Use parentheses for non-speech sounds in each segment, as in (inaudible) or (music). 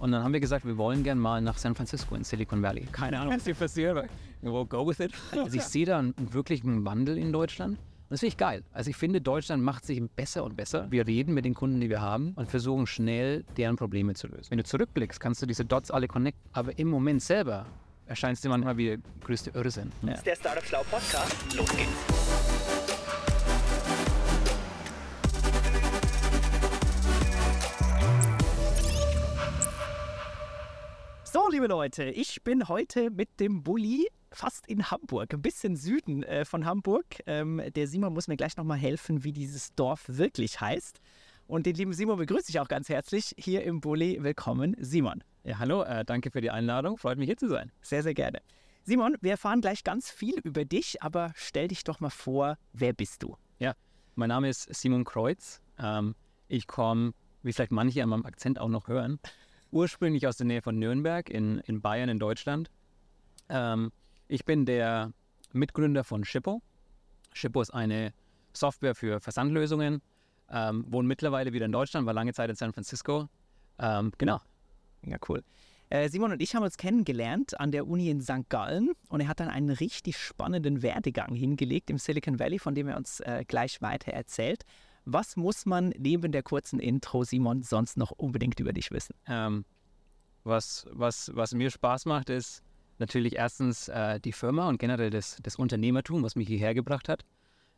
Und dann haben wir gesagt, wir wollen gerne mal nach San Francisco in Silicon Valley. Keine Ahnung, was hier passiert, we'll go with it. Also ich sehe da einen wirklichen Wandel in Deutschland. Und das finde ich geil. Also ich finde, Deutschland macht sich besser und besser. Wir reden mit den Kunden, die wir haben und versuchen schnell, deren Probleme zu lösen. Wenn du zurückblickst, kannst du diese Dots alle connecten. Aber im Moment selber erscheint es dir manchmal wie der größte Irrsinn. Das ist der Startup Schlau Podcast. Los geht's. Liebe Leute, ich bin heute mit dem Bulli fast in Hamburg, ein bisschen Süden äh, von Hamburg. Ähm, der Simon muss mir gleich nochmal helfen, wie dieses Dorf wirklich heißt. Und den lieben Simon begrüße ich auch ganz herzlich hier im Bulli. Willkommen, Simon. Ja, hallo, äh, danke für die Einladung. Freut mich hier zu sein. Sehr, sehr gerne. Simon, wir erfahren gleich ganz viel über dich, aber stell dich doch mal vor, wer bist du? Ja, mein Name ist Simon Kreuz. Ähm, ich komme, wie vielleicht manche an meinem Akzent auch noch hören, ursprünglich aus der Nähe von Nürnberg in, in Bayern in Deutschland. Ähm, ich bin der Mitgründer von Shippo. Shippo ist eine Software für Versandlösungen, ähm, wohnt mittlerweile wieder in Deutschland, war lange Zeit in San Francisco. Ähm, genau. Ja, cool. Äh, Simon und ich haben uns kennengelernt an der Uni in St. Gallen und er hat dann einen richtig spannenden Werdegang hingelegt im Silicon Valley, von dem er uns äh, gleich weiter erzählt. Was muss man neben der kurzen Intro, Simon, sonst noch unbedingt über dich wissen? Ähm, was, was, was mir Spaß macht, ist natürlich erstens äh, die Firma und generell das, das Unternehmertum, was mich hierher gebracht hat.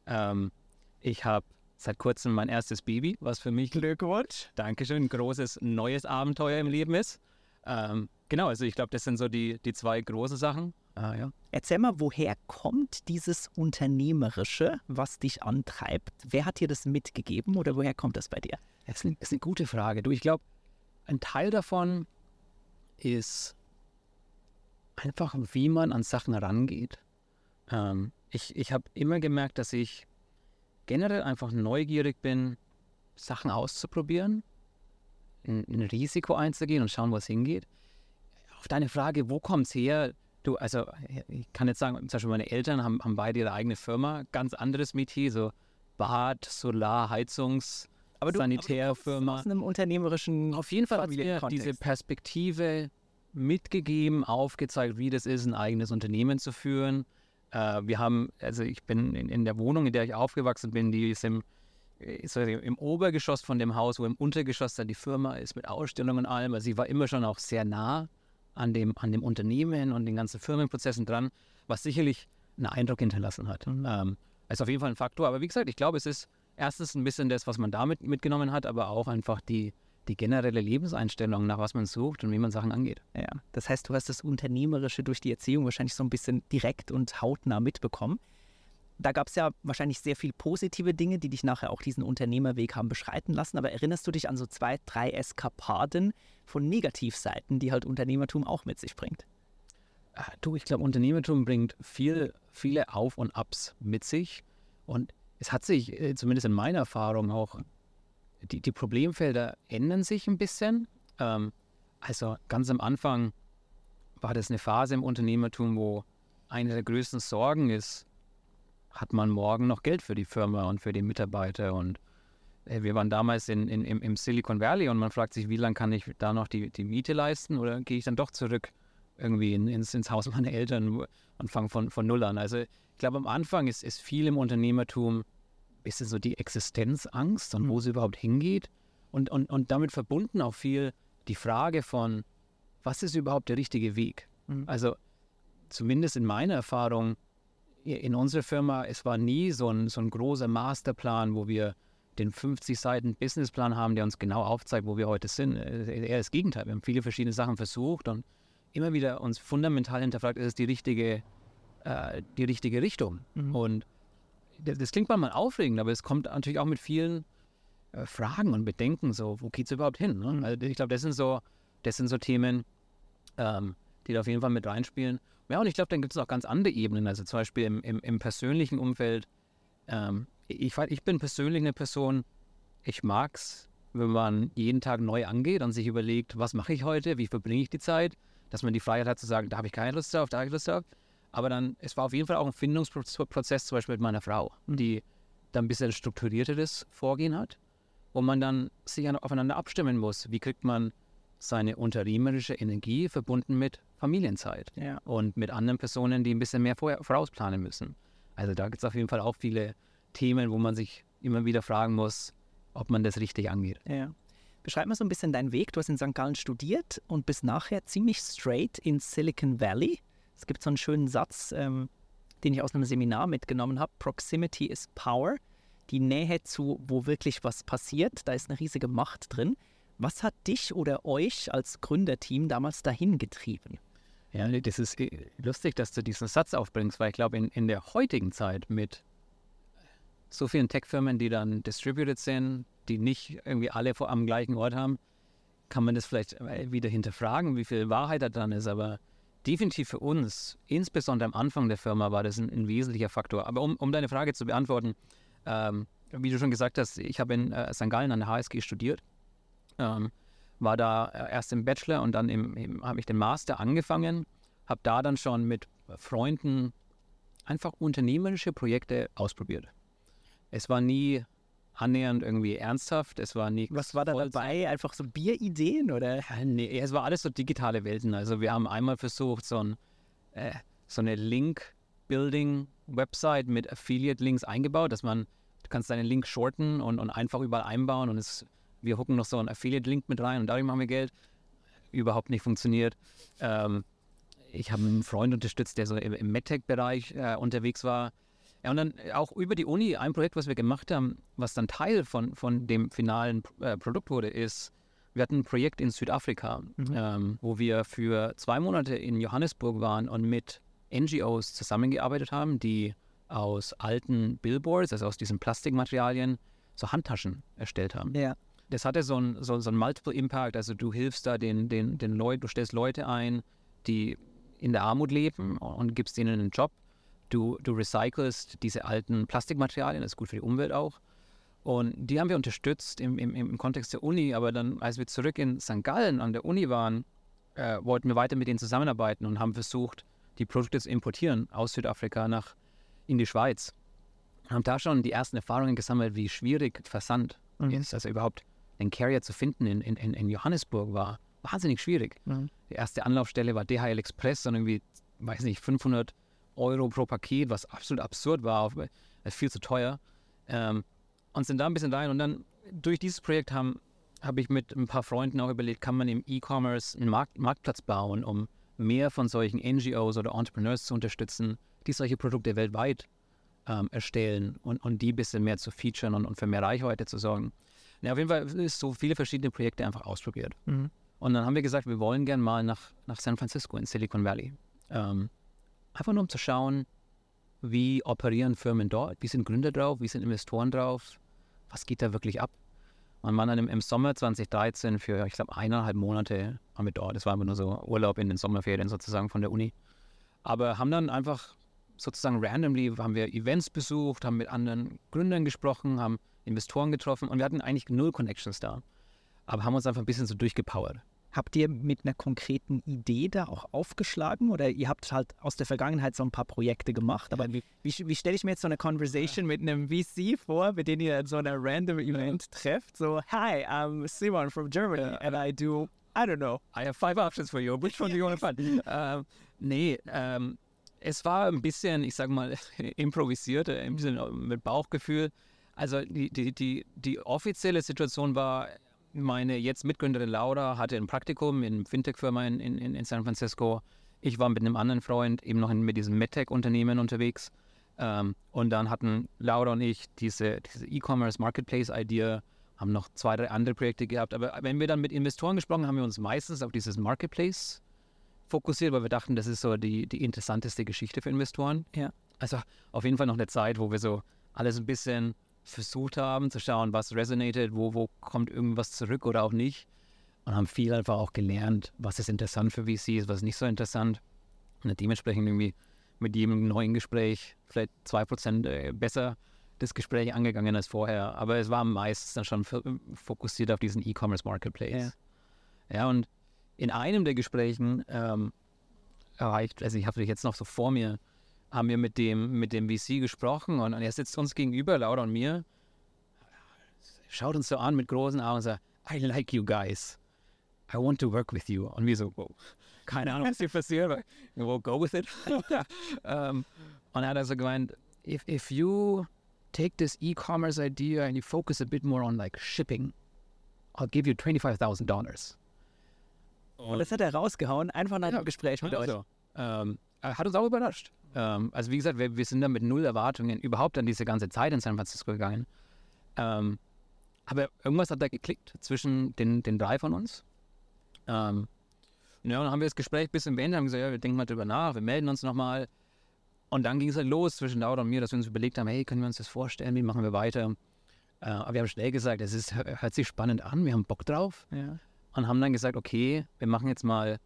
Ähm, ich habe seit kurzem mein erstes Baby, was für mich Glückwunsch. Dankeschön, ein großes neues Abenteuer im Leben ist. Ähm, genau, also ich glaube, das sind so die, die zwei großen Sachen. Ah, ja. Erzähl mal, woher kommt dieses Unternehmerische, was dich antreibt? Wer hat dir das mitgegeben oder woher kommt das bei dir? Das ist eine, das ist eine gute Frage. Du, ich glaube, ein Teil davon ist einfach, wie man an Sachen rangeht. Ähm, ich ich habe immer gemerkt, dass ich generell einfach neugierig bin, Sachen auszuprobieren, ein, ein Risiko einzugehen und schauen, wo es hingeht. Auf deine Frage, wo kommt es her? Du, also ich kann jetzt sagen, zum Beispiel meine Eltern haben, haben beide ihre eigene Firma, ganz anderes Metier, so Bad, Solar, Heizungs, Aber du, Sanitärfirma. aus einem unternehmerischen Auf jeden Fall hat mir diese Perspektive mitgegeben, aufgezeigt, wie das ist, ein eigenes Unternehmen zu führen. Äh, wir haben, also ich bin in, in der Wohnung, in der ich aufgewachsen bin, die ist im, ist im Obergeschoss von dem Haus, wo im Untergeschoss dann die Firma ist mit Ausstellungen und allem. Also sie war immer schon auch sehr nah an dem, an dem Unternehmen und den ganzen Firmenprozessen dran, was sicherlich einen Eindruck hinterlassen hat. Ähm, ist auf jeden Fall ein Faktor. Aber wie gesagt, ich glaube, es ist erstens ein bisschen das, was man damit mitgenommen hat, aber auch einfach die, die generelle Lebenseinstellung, nach was man sucht und wie man Sachen angeht. Ja, das heißt, du hast das Unternehmerische durch die Erziehung wahrscheinlich so ein bisschen direkt und hautnah mitbekommen. Da gab es ja wahrscheinlich sehr viel positive Dinge, die dich nachher auch diesen Unternehmerweg haben beschreiten lassen. Aber erinnerst du dich an so zwei, drei Eskapaden von Negativseiten, die halt Unternehmertum auch mit sich bringt? Ah, Du, ich glaube, Unternehmertum bringt viel, viele Auf- und Abs mit sich. Und es hat sich, äh, zumindest in meiner Erfahrung, auch, die, die Problemfelder ändern sich ein bisschen. Ähm, also ganz am Anfang war das eine Phase im Unternehmertum, wo eine der größten Sorgen ist, hat man morgen noch Geld für die Firma und für die Mitarbeiter? Und äh, wir waren damals in, in, im, im Silicon Valley und man fragt sich, wie lange kann ich da noch die, die Miete leisten oder gehe ich dann doch zurück irgendwie in, ins, ins Haus meiner Eltern und fange von, von Null an? Also ich glaube, am Anfang ist, ist viel im Unternehmertum ein bisschen so die Existenzangst und wo es überhaupt hingeht und, und, und damit verbunden auch viel die Frage von, was ist überhaupt der richtige Weg? Mhm. Also zumindest in meiner Erfahrung, in unserer Firma, es war nie so ein, so ein großer Masterplan, wo wir den 50 Seiten Businessplan haben, der uns genau aufzeigt, wo wir heute sind. Äh, Eher das Gegenteil. Wir haben viele verschiedene Sachen versucht und immer wieder uns fundamental hinterfragt, ist es die richtige, äh, die richtige Richtung? Mhm. Und das, das klingt manchmal aufregend, aber es kommt natürlich auch mit vielen äh, Fragen und Bedenken, so, wo geht es überhaupt hin? Ne? Mhm. Also ich glaube, das sind so, das sind so Themen, ähm, die da auf jeden Fall mit reinspielen. Ja, und ich glaube, dann gibt es auch ganz andere Ebenen. Also zum Beispiel im, im, im persönlichen Umfeld. Ähm, ich, ich bin persönlich eine Person, ich mag es, wenn man jeden Tag neu angeht und sich überlegt, was mache ich heute, wie verbringe ich die Zeit, dass man die Freiheit hat zu sagen, da habe ich keine Lust drauf, da habe ich Lust drauf. Aber dann, es war auf jeden Fall auch ein Findungsprozess zum Beispiel mit meiner Frau, die dann ein bisschen strukturierteres Vorgehen hat, wo man dann sich an- aufeinander abstimmen muss. Wie kriegt man seine unternehmerische Energie verbunden mit Familienzeit Ja. und mit anderen Personen, die ein bisschen mehr vorher, vorausplanen müssen. Also da gibt es auf jeden Fall auch viele Themen, wo man sich immer wieder fragen muss, ob man das richtig angeht. Ja. Beschreib mal so ein bisschen deinen Weg. Du hast in St. Gallen studiert und bist nachher ziemlich straight in Silicon Valley. Es gibt so einen schönen Satz, ähm, den ich aus einem Seminar mitgenommen habe. Proximity is power. Die Nähe zu, wo wirklich was passiert, da ist eine riesige Macht drin. Was hat dich oder euch als Gründerteam damals dahin getrieben? Ja, das ist äh, lustig, dass du diesen Satz aufbringst, weil ich glaube, in, in der heutigen Zeit mit so vielen Tech-Firmen, die dann distributed sind, die nicht irgendwie alle vor, am gleichen Ort haben, kann man das vielleicht äh, wieder hinterfragen, wie viel Wahrheit da dran ist. Aber definitiv für uns, insbesondere am Anfang der Firma, war das ein, ein wesentlicher Faktor. Aber um, um deine Frage zu beantworten, ähm, wie du schon gesagt hast, ich habe in äh, St. Gallen an der HSG studiert. Ähm, war da äh, erst im Bachelor und dann habe ich den Master angefangen, habe da dann schon mit Freunden einfach unternehmerische Projekte ausprobiert. Es war nie annähernd irgendwie ernsthaft, es war nie. Was war da dabei? Einfach so Bierideen oder? Ja, nee, es war alles so digitale Welten. Also wir haben einmal versucht, so, ein, äh, so eine Link-Building-Website mit Affiliate-Links eingebaut, dass man, du kannst deinen Link shorten und, und einfach überall einbauen und es, wir hucken noch so einen Affiliate-Link mit rein und dadurch machen wir Geld. Überhaupt nicht funktioniert. Ähm, ich habe einen Freund unterstützt, der so im, im MedTech-Bereich äh, unterwegs war. Ja, und dann auch über die Uni ein Projekt, was wir gemacht haben, was dann Teil von, von dem finalen äh, Produkt wurde, ist, wir hatten ein Projekt in Südafrika, Mhm. ähm, wo wir für zwei Monate in Johannesburg waren und mit NGOs zusammengearbeitet haben, die aus alten Billboards, also aus diesen Plastikmaterialien, so Handtaschen erstellt haben. Ja. Das hatte so ein, so, so ein Multiple Impact, also du hilfst da den, den, den Leuten, du stellst Leute ein, die in der Armut leben und gibst ihnen einen Job. Du, du recycelst diese alten Plastikmaterialien, das ist gut für die Umwelt auch. Und die haben wir unterstützt im, im, im Kontext der Uni, aber dann, als wir zurück in St. Gallen an der Uni waren, äh, wollten wir weiter mit denen zusammenarbeiten und haben versucht, die Produkte zu importieren aus Südafrika nach in die Schweiz. Haben da schon die ersten Erfahrungen gesammelt, wie schwierig Versand Mhm. ist. Also überhaupt einen Carrier zu finden in, in, in Johannesburg war wahnsinnig schwierig. Mhm. Die erste Anlaufstelle war DHL Express und irgendwie, weiß nicht, 500 Euro pro Paket, was absolut absurd war, auf- äh, viel zu teuer. Ähm, und sind da ein bisschen rein. Und dann durch dieses Projekt habe ich mit ein paar Freunden auch überlegt, kann man im E-Commerce einen Markt, Marktplatz bauen, um mehr von solchen NGOs oder Entrepreneurs zu unterstützen, die solche Produkte weltweit ähm, erstellen und, und die ein bisschen mehr zu featuren und, und für mehr Reichweite zu sorgen. Ja, auf jeden Fall ist so viele verschiedene Projekte einfach ausprobiert. Mhm. Und dann haben wir gesagt, wir wollen gern mal nach, nach San Francisco in Silicon Valley. Ähm, einfach nur um zu schauen, wie operieren Firmen dort, wie sind Gründer drauf, wie sind Investoren drauf, was geht da wirklich ab. Und waren dann im, im Sommer 2013 für, ich glaube, eineinhalb Monate waren wir dort. Das war einfach nur so Urlaub in den Sommerferien sozusagen von der Uni. Aber haben dann einfach sozusagen randomly, haben wir Events besucht, haben mit anderen Gründern gesprochen, haben Investoren getroffen und wir hatten eigentlich null Connections da. Aber haben uns einfach ein bisschen so durchgepowert. Habt ihr mit einer konkreten Idee da auch aufgeschlagen oder ihr habt halt aus der Vergangenheit so ein paar Projekte gemacht? Aber wie, wie, wie stelle ich mir jetzt so eine Conversation mit einem VC vor, mit dem ihr in so einer random Event trefft? So, hi, I'm Simon from Germany and I do, I don't know. I have five options for you. Which one do you want to find? (laughs) ähm, nee, ähm, es war ein bisschen, ich sag mal, (laughs) improvisiert, ein bisschen mit Bauchgefühl. Also die, die, die, die offizielle Situation war, meine jetzt Mitgründerin Laura hatte ein Praktikum in einer Fintech-Firma in, in, in San Francisco. Ich war mit einem anderen Freund eben noch in, mit diesem MedTech-Unternehmen unterwegs. Ähm, und dann hatten Laura und ich diese, diese E-Commerce-Marketplace-Idee, haben noch zwei, drei andere Projekte gehabt. Aber wenn wir dann mit Investoren gesprochen haben, haben wir uns meistens auf dieses Marketplace fokussiert, weil wir dachten, das ist so die, die interessanteste Geschichte für Investoren. Ja. Also auf jeden Fall noch eine Zeit, wo wir so alles ein bisschen versucht haben zu schauen, was resonated, wo, wo kommt irgendwas zurück oder auch nicht. Und haben viel einfach auch gelernt, was ist interessant für VCs, was ist nicht so interessant. Und dementsprechend irgendwie mit jedem neuen Gespräch vielleicht 2% äh, besser das Gespräch angegangen als vorher. Aber es war meistens dann schon fokussiert auf diesen E-Commerce Marketplace. Ja. und in einem der Gesprächen ähm, erreicht, also ich habe dich jetzt noch so vor mir, haben wir mit dem, mit dem VC gesprochen und, und er sitzt uns gegenüber, Laura und mir, schaut uns so an mit großen Augen und sagt, I like you guys. I want to work with you. Und wir so, wow, keine Ahnung, was hier (laughs) passiert, aber we'll go with it. (laughs) ähm, und er hat also gemeint, if, if you take this e-commerce idea and you focus a bit more on like shipping, I'll give you $25,000. Und das hat er rausgehauen, einfach nach dem Gespräch mit euch. Also, ähm, hat uns auch überrascht. Ähm, also wie gesagt, wir, wir, sind da mit null Erwartungen überhaupt an diese ganze Zeit in San Francisco gegangen. Ähm, aber irgendwas hat da geklickt zwischen den, den drei von uns. Ähm, ja, und dann haben wir das Gespräch ein bisschen beendet, haben gesagt, ja, wir denken mal drüber nach, wir melden uns nochmal. Und dann ging es halt los zwischen Laura und mir, dass wir uns überlegt haben, hey, können wir uns das vorstellen, wie machen wir weiter? Äh, aber wir haben schnell gesagt, es ist, hört sich spannend an, wir haben Bock drauf. Ja. Und haben dann gesagt, okay, wir machen jetzt mal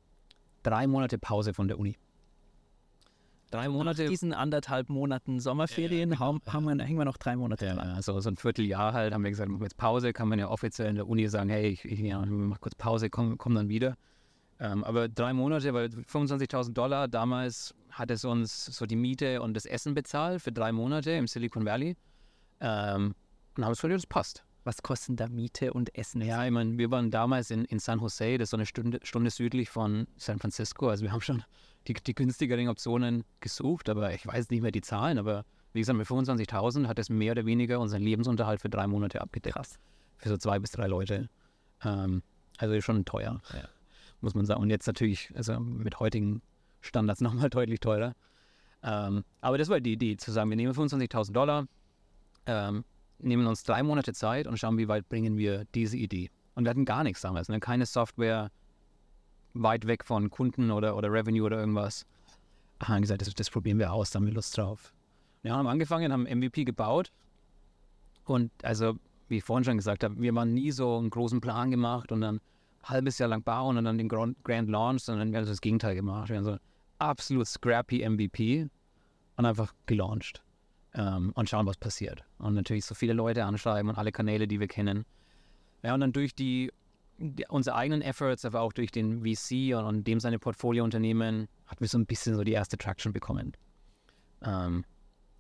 drei Monate Pause von der Uni. Drei Monate. Nach diesen anderthalb Monaten Sommerferien ja, genau, haben, wir, hängen wir noch drei Monate dran. Ja, also so ein Vierteljahr halt, haben wir gesagt, machen wir jetzt Pause, kann man ja offiziell in der Uni sagen, hey, ich, ich ja, mach kurz Pause, komm, komm dann wieder. Ähm, aber drei Monate, weil 25.000 Dollar, damals hat es uns so die Miete und das Essen bezahlt für drei Monate im Silicon Valley. Ähm, und haben es gesagt, das passt. Was kosten da Miete und Essen? Ja, ich meine, wir waren damals in, in San Jose, das ist so eine Stunde, Stunde südlich von San Francisco. Also wir haben schon die, die günstigeren Optionen gesucht, aber ich weiß nicht mehr die Zahlen. Aber wie gesagt, mit 25.000 hat es mehr oder weniger unseren Lebensunterhalt für drei Monate abgedeckt. Krass. Für so zwei bis drei Leute. Ähm, also schon teuer, ja. muss man sagen. Und jetzt natürlich, also mit heutigen Standards (laughs) nochmal deutlich teurer. Ähm, aber das war die Idee, zu sagen, wir nehmen 25.000 Dollar, ähm, nehmen uns drei Monate Zeit und schauen, wie weit bringen wir diese Idee. Und wir hatten gar nichts damals, ne? keine Software, weit weg von Kunden oder, oder Revenue oder irgendwas. Haben gesagt, das, das probieren wir aus, da haben wir Lust drauf. Wir haben angefangen, haben MVP gebaut und also, wie ich vorhin schon gesagt habe, wir haben nie so einen großen Plan gemacht und dann ein halbes Jahr lang bauen und dann den Grand, Grand Launch, sondern wir haben das Gegenteil gemacht. Wir haben so absolut scrappy MVP und einfach gelauncht ähm, und schauen, was passiert. Und natürlich so viele Leute anschreiben und alle Kanäle, die wir kennen. Ja, und dann durch die unsere eigenen Efforts, aber auch durch den VC und, und dem seine Portfoliounternehmen, hatten wir so ein bisschen so die erste Traction bekommen. Ähm,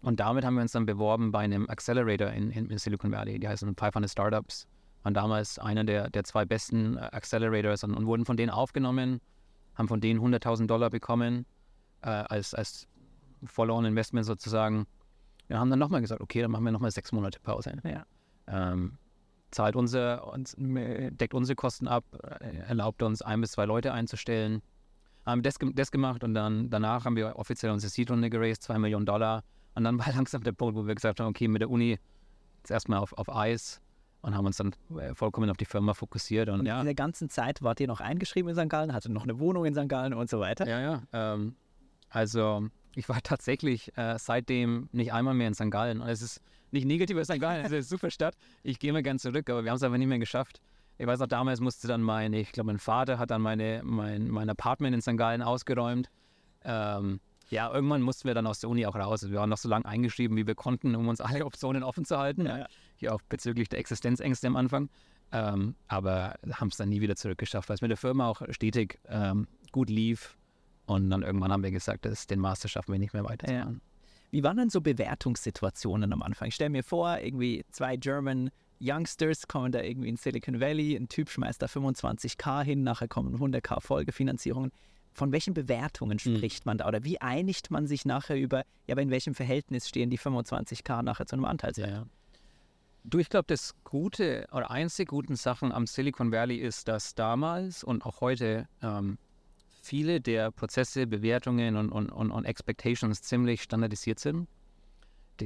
und damit haben wir uns dann beworben bei einem Accelerator in, in, Silicon Valley, die heißen 500 Startups. Waren damals einer der, der zwei besten äh, Accelerators und, und wurden von denen aufgenommen, haben von denen 100.000 Dollar bekommen äh, als, als Follow-on-Investment sozusagen wir haben dann nochmal gesagt, okay, dann machen wir nochmal sechs Monate Pause. Ja. Ähm, zahlt unser, uns, deckt unsere Kosten ab, äh, erlaubt uns ein bis zwei Leute einzustellen. Haben das, das gemacht und dann danach haben wir offiziell unsere Seed-Runde geraced, zwei Millionen Dollar. Und dann (laughs) war langsam der Punkt, wo wir gesagt haben, okay, mit der Uni jetzt erstmal auf, auf Eis und haben uns dann äh, vollkommen auf die Firma fokussiert. Und, und ja. in der ganzen Zeit wart ihr noch eingeschrieben in St. Gallen, hatte noch eine Wohnung in St. Gallen und so weiter? Ja, ja. Ähm, also ich war tatsächlich äh, seitdem nicht einmal mehr in St. Gallen. Und es ist nicht negativ über St. Gallen, es ist eine super Stadt. Ich gehe mal gern zurück, aber wir haben es einfach nicht mehr geschafft. Ich weiß auch, damals musste dann mein, ich glaube, mein Vater hat dann meine, mein, mein Apartment in St. Gallen ausgeräumt. Ähm, ja, irgendwann mussten wir dann aus der Uni auch raus. Wir waren noch so lange eingeschrieben, wie wir konnten, um uns (laughs) alle Optionen offen zu halten. Ja, ja. Hier auch bezüglich der Existenzängste am Anfang. Ähm, aber haben es dann nie wieder zurückgeschafft, weil es mit der Firma auch stetig ähm, gut lief. Und dann irgendwann haben wir gesagt, das, den Master schaffen wir nicht mehr weiter. Ja. Wie waren denn so Bewertungssituationen am Anfang? Ich stelle mir vor, irgendwie zwei German Youngsters kommen da irgendwie in Silicon Valley, ein Typ schmeißt da 25k hin, nachher kommen 100k Folgefinanzierungen. Von welchen Bewertungen hm. spricht mhm. man da? Oder wie einigt man sich nachher über, ja, aber in welchem Verhältnis stehen die 25k nachher zu einem Anteilswert? Ja, ja. Du, ich glaube, das Gute oder einzige guten Sachen am Silicon Valley ist, dass damals und auch heute ähm, viele der Prozesse, Bewertungen und, und, und, und Expectations ziemlich standardisiert sind.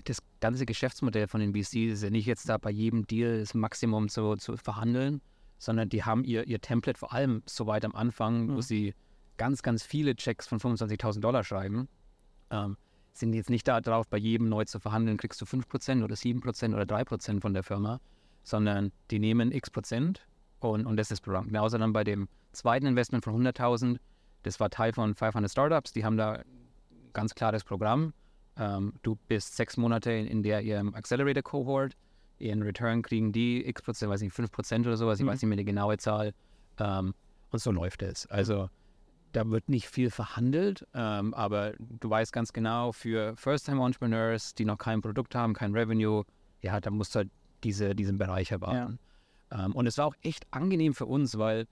Das ganze Geschäftsmodell von den VCs ist ja nicht jetzt da bei jedem Deal das Maximum zu, zu verhandeln, sondern die haben ihr, ihr Template vor allem so weit am Anfang, mhm. wo sie ganz, ganz viele Checks von 25.000 Dollar schreiben. Ähm, sind jetzt nicht darauf, bei jedem neu zu verhandeln, kriegst du 5% oder 7% oder 3% von der Firma, sondern die nehmen x Prozent und, und das ist Programm. Genauso dann bei dem zweiten Investment von 100.000 das war Teil von 500 Startups. Die haben da ganz klares Programm. Ähm, du bist sechs Monate in, in der ihrem Accelerator Cohort. Ihren Return kriegen die x Prozent, weiß nicht, 5 Prozent oder sowas. Ich mhm. weiß nicht mehr die genaue Zahl. Ähm, und so läuft es. Also da wird nicht viel verhandelt, ähm, aber du weißt ganz genau, für First-Time-Entrepreneurs, die noch kein Produkt haben, kein Revenue, ja, da musst du halt diese, diesen Bereich erwarten. Ja. Ähm, und es war auch echt angenehm für uns, weil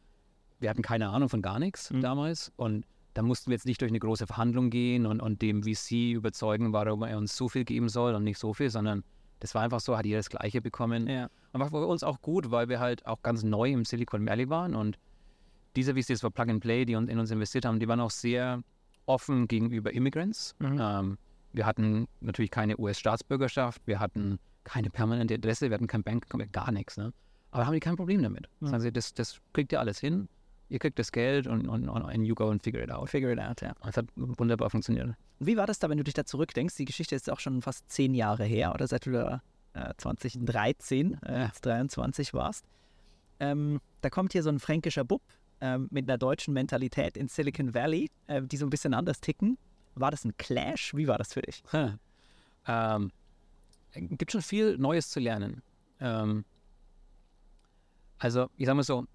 wir hatten keine Ahnung von gar nichts Mhm. damals und da mussten wir jetzt nicht durch eine große Verhandlung gehen und, und dem VC überzeugen, warum er uns so viel geben soll und nicht so viel, sondern das war einfach so, hat jeder das Gleiche bekommen. Ja. Und war für uns auch gut, weil wir halt auch ganz neu im Silicon Valley waren und diese VCs war Plug and Play, die in uns investiert haben, die waren auch sehr offen gegenüber Immigrants. Mhm. Ähm, wir hatten natürlich keine US-Staatsbürgerschaft, wir hatten keine permanente Adresse, wir hatten kein Bank, gar nichts. Ne? Aber haben die kein Problem damit. Mhm. Sagen sie, das, das kriegt ihr alles hin, ihr kriegt das Geld und, und, und and you go and figure it out. Figure it out, ja. Und Es hat wunderbar funktioniert. Und Wie war das da, wenn du dich da zurückdenkst? Die Geschichte ist auch schon fast zehn Jahre her, oder seit du da äh, 2013, äh, Ja. jetzt 23 warst. Ähm, da kommt hier so ein fränkischer Bub ähm, mit einer deutschen Mentalität in Silicon Valley, äh, die so ein bisschen anders ticken. War das ein Clash? Wie war das für dich? ähm, gibt schon viel Neues zu lernen. Ähm, also, ich sag mal so,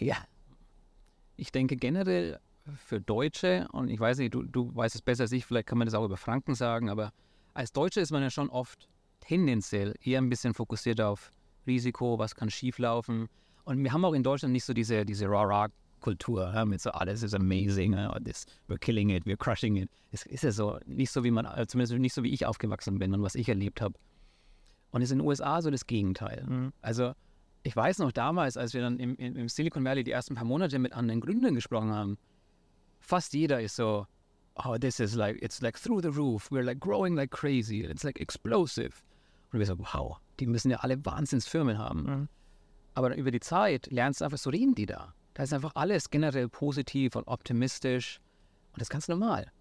ja, ich denke generell für Deutsche, und ich weiß nicht, du, du weißt es besser als ich, vielleicht kann man das auch über Franken sagen, aber als Deutsche ist man ja schon oft tendenziell eher ein bisschen fokussiert auf Risiko, was kann schieflaufen. Und wir haben auch in Deutschland nicht so diese, diese Rah-Rah-Kultur, ja, mit so alles ist amazing, ja, this, we're killing it, we're crushing it. Es ist ja so, nicht so wie man, äh, zumindest nicht so wie ich aufgewachsen bin und was ich erlebt habe. Und es ist in den USA so das Gegenteil. Mhm. Also ich weiß noch damals, als wir dann im, im, Silicon Valley die ersten paar Monate mit anderen Gründern gesprochen haben, fast jeder ist so, oh, this is like, it's like through the roof, we're like growing like crazy, it's like explosive. Und wir so, wow, die müssen ja alle Wahnsinnsfirmen haben. Mhm. Aber über die Zeit lernst du einfach, so reden die da. Da ist einfach alles generell positiv und optimistisch. Und das ist ganz normal.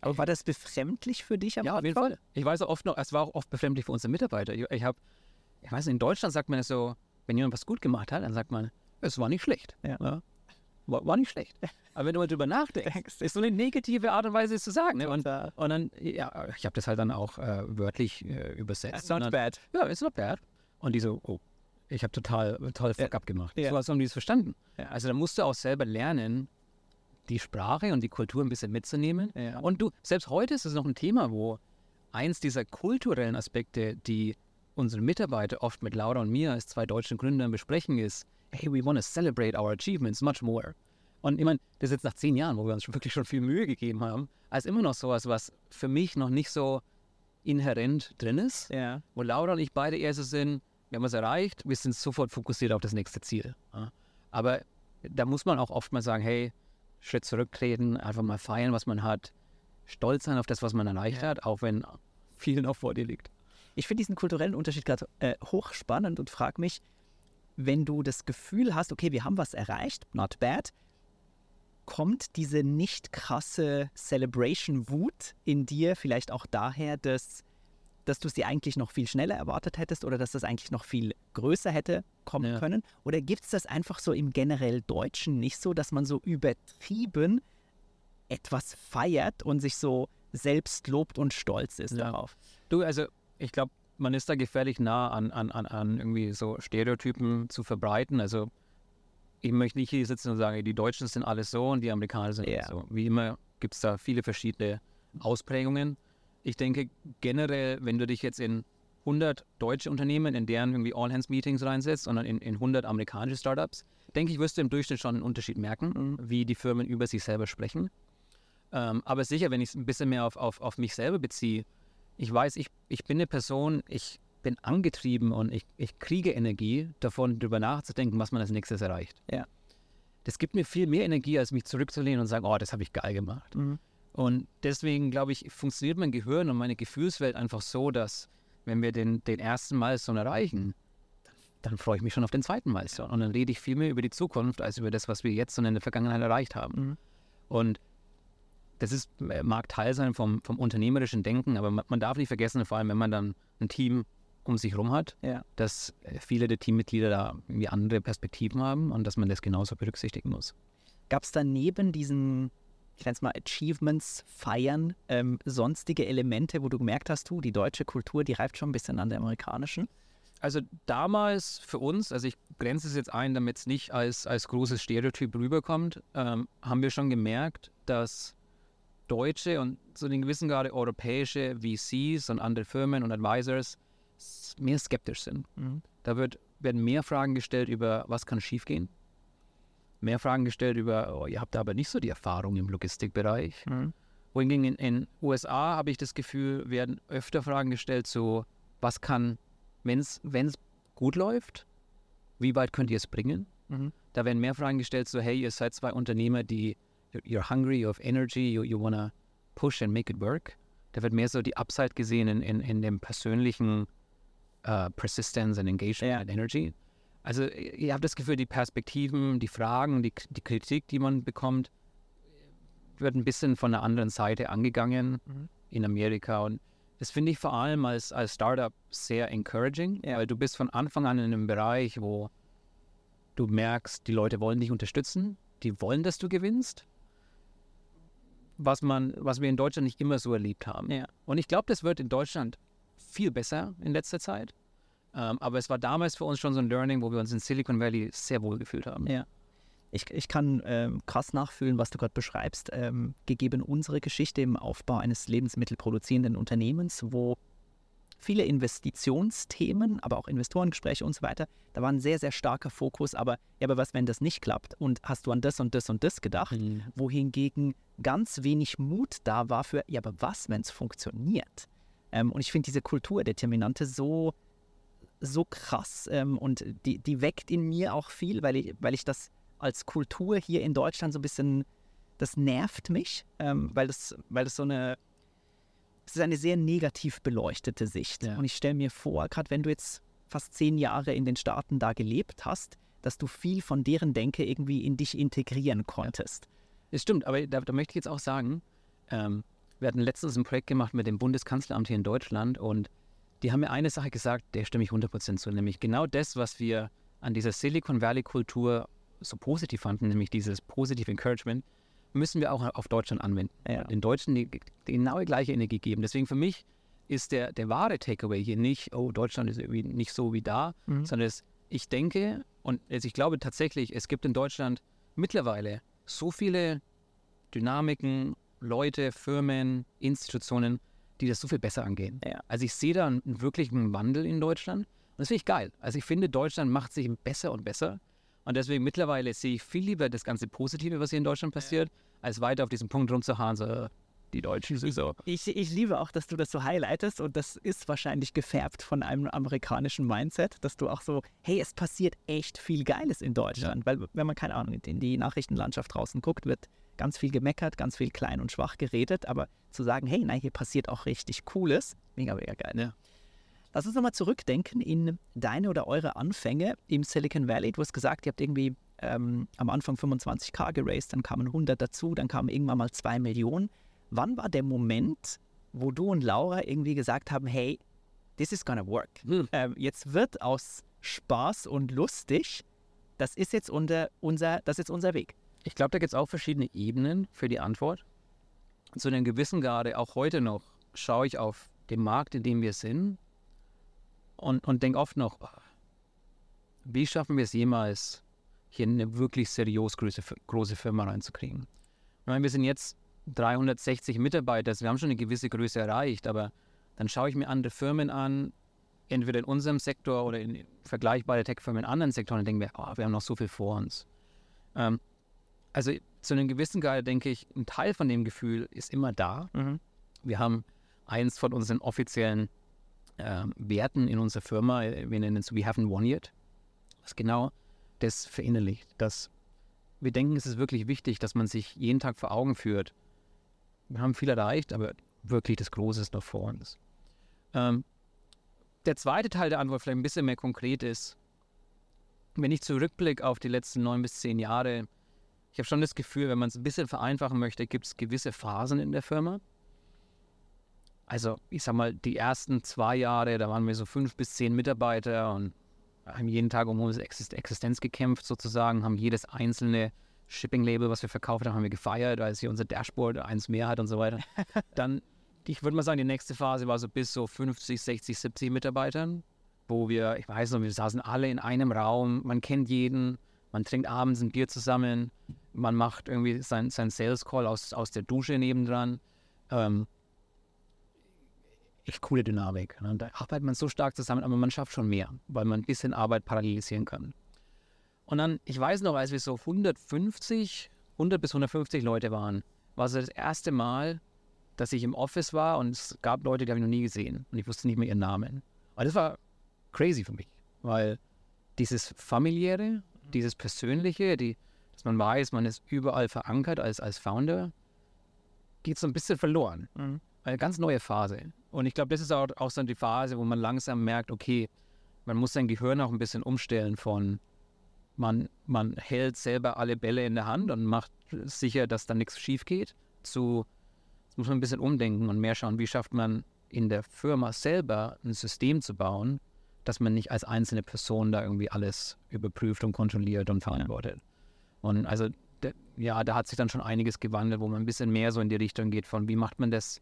Aber war das befremdlich für dich? am Ja, auf jeden Anfang? Fall. Ich weiß auch oft noch, es war auch oft befremdlich für unsere Mitarbeiter. Ich, ich habe, ich weiß, in Deutschland sagt man es so, wenn jemand was gut gemacht hat, dann sagt man, es war nicht schlecht. Ja. War, war nicht schlecht. Aber wenn du mal drüber nachdenkst, ist so eine negative Art und Weise, es zu sagen. Ne? Und, und dann, ja, ich habe das halt dann auch äh, wörtlich äh, übersetzt. That's not dann, bad. Ja, it's not bad. Und die so, oh, ich habe total, total fuck up gemacht. Ja. So was haben die es verstanden. Ja. Also da musst du auch selber lernen, die Sprache und die Kultur ein bisschen mitzunehmen. Ja. Und du, selbst heute ist es noch ein Thema, wo eins dieser kulturellen Aspekte, die unsere Mitarbeiter oft mit Laura und mir als zwei deutschen Gründern besprechen, ist, hey, we want to celebrate our achievements much more. Und ich meine, das ist jetzt nach zehn Jahren, wo wir uns wirklich schon viel Mühe gegeben haben, als immer noch sowas, was für mich noch nicht so inhärent drin ist Ja. wo Laura und ich beide eher so sind, wir haben es erreicht, wir sind sofort fokussiert auf das nächste Ziel. Aber da muss man auch oft mal sagen, hey, Schritt zurücktreten, einfach mal feiern, was man hat, stolz sein auf das, was man erreicht hat, auch wenn viel noch vor dir liegt. Ich finde diesen kulturellen Unterschied gerade äh, hochspannend und frage mich, wenn du das Gefühl hast, okay, wir haben was erreicht, not bad, kommt diese nicht krasse Celebration-Wut in dir vielleicht auch daher, dass, dass du sie eigentlich noch viel schneller erwartet hättest oder dass das eigentlich noch viel größer hätte kommen Ja. können? Oder gibt es das einfach so im generell Deutschen nicht so, dass man so übertrieben etwas feiert und sich so selbst lobt und stolz ist Ja. darauf? Du, also ich glaube, man ist da gefährlich nah an, an, an, an irgendwie so Stereotypen zu verbreiten. Also ich möchte nicht hier sitzen und sagen, die Deutschen sind alles so und die Amerikaner sind alles so. Wie immer gibt es da viele verschiedene Ausprägungen. Ich denke generell, wenn du dich jetzt in 100 deutsche Unternehmen, in deren irgendwie All-Hands-Meetings reinsetzt, sondern in, in 100 amerikanische Startups, denke ich, wirst du im Durchschnitt schon einen Unterschied merken, wie die Firmen über sich selber sprechen. Ähm, aber sicher, wenn ich es ein bisschen mehr auf, auf, auf mich selber beziehe, ich weiß, ich, ich bin eine Person, ich bin angetrieben und ich, ich kriege Energie davon, darüber nachzudenken, was man als nächstes erreicht. Ja. Das gibt mir viel mehr Energie, als mich zurückzulehnen und sagen, oh, das habe ich geil gemacht. Und deswegen, glaube ich, funktioniert mein Gehirn und meine Gefühlswelt einfach so, dass wenn wir den, den ersten Milestone erreichen, dann, dann freue ich mich schon auf den zweiten Milestone. Und dann rede ich viel mehr über die Zukunft, als über das, was wir jetzt und in der Vergangenheit erreicht haben. Mhm. Und das ist, äh, mag Teil sein vom, vom unternehmerischen Denken, aber man, man darf nicht vergessen, vor allem wenn man dann ein Team um sich herum hat, Ja. dass äh, viele der Teammitglieder da irgendwie andere Perspektiven haben und dass man das genauso berücksichtigen muss. Gab es da neben diesen, ich nenne es mal Achievements, Feiern, ähm, sonstige Elemente, wo du gemerkt hast, du, die deutsche Kultur, die reift schon ein bisschen an der amerikanischen? Also damals für uns, also ich grenze es jetzt ein, damit es nicht als, als großes Stereotyp rüberkommt, ähm, haben wir schon gemerkt, dass deutsche und so in gewissen Grade europäische VCs und andere Firmen und Advisors mehr skeptisch sind. Da wird, werden mehr Fragen gestellt über, was kann schiefgehen. mehr Fragen gestellt über, oh, ihr habt aber nicht so die Erfahrung im Logistikbereich. Mhm. Wohingegen in den USA habe ich das Gefühl, werden öfter Fragen gestellt, so, was kann, wenn es gut läuft, wie weit könnt ihr es bringen? Mhm. Da werden mehr Fragen gestellt, so, hey, ihr seid zwei Unternehmer, die, you're hungry, you have energy, you, you wanna push and make it work. Da wird mehr so die Upside gesehen in, in, in dem persönlichen uh, Persistence and Engagement Ja. and Energy. Also ihr habt das Gefühl, die Perspektiven, die Fragen, die, die Kritik, die man bekommt, wird ein bisschen von der anderen Seite angegangen Mhm. in Amerika. Und das finde ich vor allem als, als Startup sehr encouraging, Ja. weil du bist von Anfang an in einem Bereich, wo du merkst, die Leute wollen dich unterstützen, die wollen, dass du gewinnst. Was, man, was wir in Deutschland nicht immer so erlebt haben. Ja. Und ich glaube, das wird in Deutschland viel besser in letzter Zeit. Ähm, aber es war damals für uns schon so ein Learning, wo wir uns in Silicon Valley sehr wohl gefühlt haben. Ja. Ich, ich kann ähm, krass nachfühlen, was du gerade beschreibst, ähm, gegeben unsere Geschichte im Aufbau eines lebensmittelproduzierenden Unternehmens, wo viele Investitionsthemen, aber auch Investorengespräche und so weiter, da war ein sehr, sehr starker Fokus, aber ja, aber was, wenn das nicht klappt? Und hast du an das und das und das gedacht? Mhm. wohingegen ganz wenig Mut da war für, ja, aber was, wenn es funktioniert? Ähm, und ich finde diese Kulturdeterminante so, so krass ähm, und die, die weckt in mir auch viel, weil ich, weil ich das als Kultur hier in Deutschland so ein bisschen, das nervt mich, ähm, weil, das, weil das so eine, es ist eine sehr negativ beleuchtete Sicht. Ja. Und ich stelle mir vor, gerade wenn du jetzt fast zehn Jahre in den Staaten da gelebt hast, dass du viel von deren Denke irgendwie in dich integrieren konntest. Das stimmt, aber da, da möchte ich jetzt auch sagen, ähm, wir hatten letztens ein Projekt gemacht mit dem Bundeskanzleramt hier in Deutschland und die haben mir eine Sache gesagt, der stimme ich 100% zu, nämlich genau das, was wir an dieser Silicon Valley-Kultur so positiv fanden, nämlich dieses positive Encouragement, müssen wir auch auf Deutschland anwenden. Ja. Den Deutschen die, die genaue gleiche Energie geben. Deswegen für mich ist der, der wahre Takeaway hier nicht, oh, Deutschland ist irgendwie nicht so wie da, Mhm. sondern es, ich denke und also ich glaube tatsächlich, es gibt in Deutschland mittlerweile so viele Dynamiken, Leute, Firmen, Institutionen, die das so viel besser angehen. Ja. Also ich sehe da einen wirklichen Wandel in Deutschland und das finde ich geil. Also ich finde, Deutschland macht sich besser und besser und deswegen mittlerweile sehe ich viel lieber das ganze Positive, was hier in Deutschland passiert, als weiter auf diesen Punkt rumzuhauen, so die Deutschen sind so. Ich, ich liebe auch, dass du das so highlightest und das ist wahrscheinlich gefärbt von einem amerikanischen Mindset, dass du auch so, hey, es passiert echt viel Geiles in Deutschland, weil wenn man keine Ahnung in die Nachrichtenlandschaft draußen guckt, wird ganz viel gemeckert, ganz viel klein und schwach geredet, aber zu sagen, hey, nein, hier passiert auch richtig Cooles, mega, mega geil. Ja. Lass uns nochmal zurückdenken in deine oder eure Anfänge im Silicon Valley. Du hast gesagt, ihr habt irgendwie ähm, am Anfang 25k geraced, dann kamen 100 dazu, dann kamen irgendwann mal 2 Millionen. Wann war der Moment, wo du und Laura irgendwie gesagt haben, hey, this is gonna work. Hm. Ähm, jetzt wird aus Spaß und lustig, das ist jetzt unser, unser, das ist unser Weg. Ich glaube, da gibt es auch verschiedene Ebenen für die Antwort. Zu einem gewissen Grade, auch heute noch, schaue ich auf den Markt, in dem wir sind und, und denke oft noch, ah, wie schaffen wir es jemals, hier eine wirklich seriös große, große Firma reinzukriegen? Ich meine, wir sind jetzt 360 Mitarbeiter, also wir haben schon eine gewisse Größe erreicht, aber dann schaue ich mir andere Firmen an, entweder in unserem Sektor oder in vergleichbare Tech-Firmen in anderen Sektoren und denke mir, oh, wir haben noch so viel vor uns. Ähm, also zu einem gewissen Grad denke ich, ein Teil von dem Gefühl ist immer da. Wir haben eins von unseren offiziellen ähm, Werten in unserer Firma, äh, wir nennen es We haven't won yet, was genau das verinnerlicht, dass wir denken, es ist wirklich wichtig, dass man sich jeden Tag vor Augen führt. Wir haben viel erreicht, aber wirklich das Große ist noch vor uns. Ähm, der zweite Teil der Antwort vielleicht ein bisschen mehr konkret ist, wenn ich zurückblicke auf die letzten neun bis zehn Jahre, ich habe schon das Gefühl, wenn man es ein bisschen vereinfachen möchte, gibt es gewisse Phasen in der Firma. Also, ich sag mal, die ersten zwei Jahre, da waren wir so fünf bis zehn Mitarbeiter und haben jeden Tag um unsere Exist Existenz gekämpft, sozusagen, haben jedes einzelne Shipping-Label, was wir verkauft haben, haben wir gefeiert, als hier unser Dashboard eins mehr hat und so weiter. (laughs) Dann, ich würde mal sagen, die nächste Phase war so bis so 50, 60, 70 Mitarbeitern, wo wir, ich weiß noch, wir saßen alle in einem Raum, man kennt jeden, man trinkt abends ein Bier zusammen, man macht irgendwie sein, sein Sales Call aus, aus der Dusche nebendran. Ähm, echt coole Dynamik. Ne? Da arbeitet man so stark zusammen, aber man schafft schon mehr, weil man ein bisschen Arbeit parallelisieren kann. Und dann, ich weiß noch, als wir so 150, 100 bis 150 Leute waren, war es das erste Mal, dass ich im Office war und es gab Leute, die habe ich noch nie gesehen und ich wusste nicht mehr ihren Namen. Aber das war crazy für mich, weil dieses familiäre, dieses persönliche, die, dass man weiß, man ist überall verankert als, als Founder, geht so ein bisschen verloren. Mhm. Eine ganz neue Phase. Und ich glaube, das ist auch, auch so die Phase, wo man langsam merkt, okay, man muss sein Gehirn auch ein bisschen umstellen von, man, man hält selber alle Bälle in der Hand und macht sicher, dass da nichts schief geht, zu, das muss man ein bisschen umdenken und mehr schauen, wie schafft man in der Firma selber ein System zu bauen, dass man nicht als einzelne Person da irgendwie alles überprüft und kontrolliert und verantwortet. Und also, ja, da hat sich dann schon einiges gewandelt, wo man ein bisschen mehr so in die Richtung geht von, wie macht man das,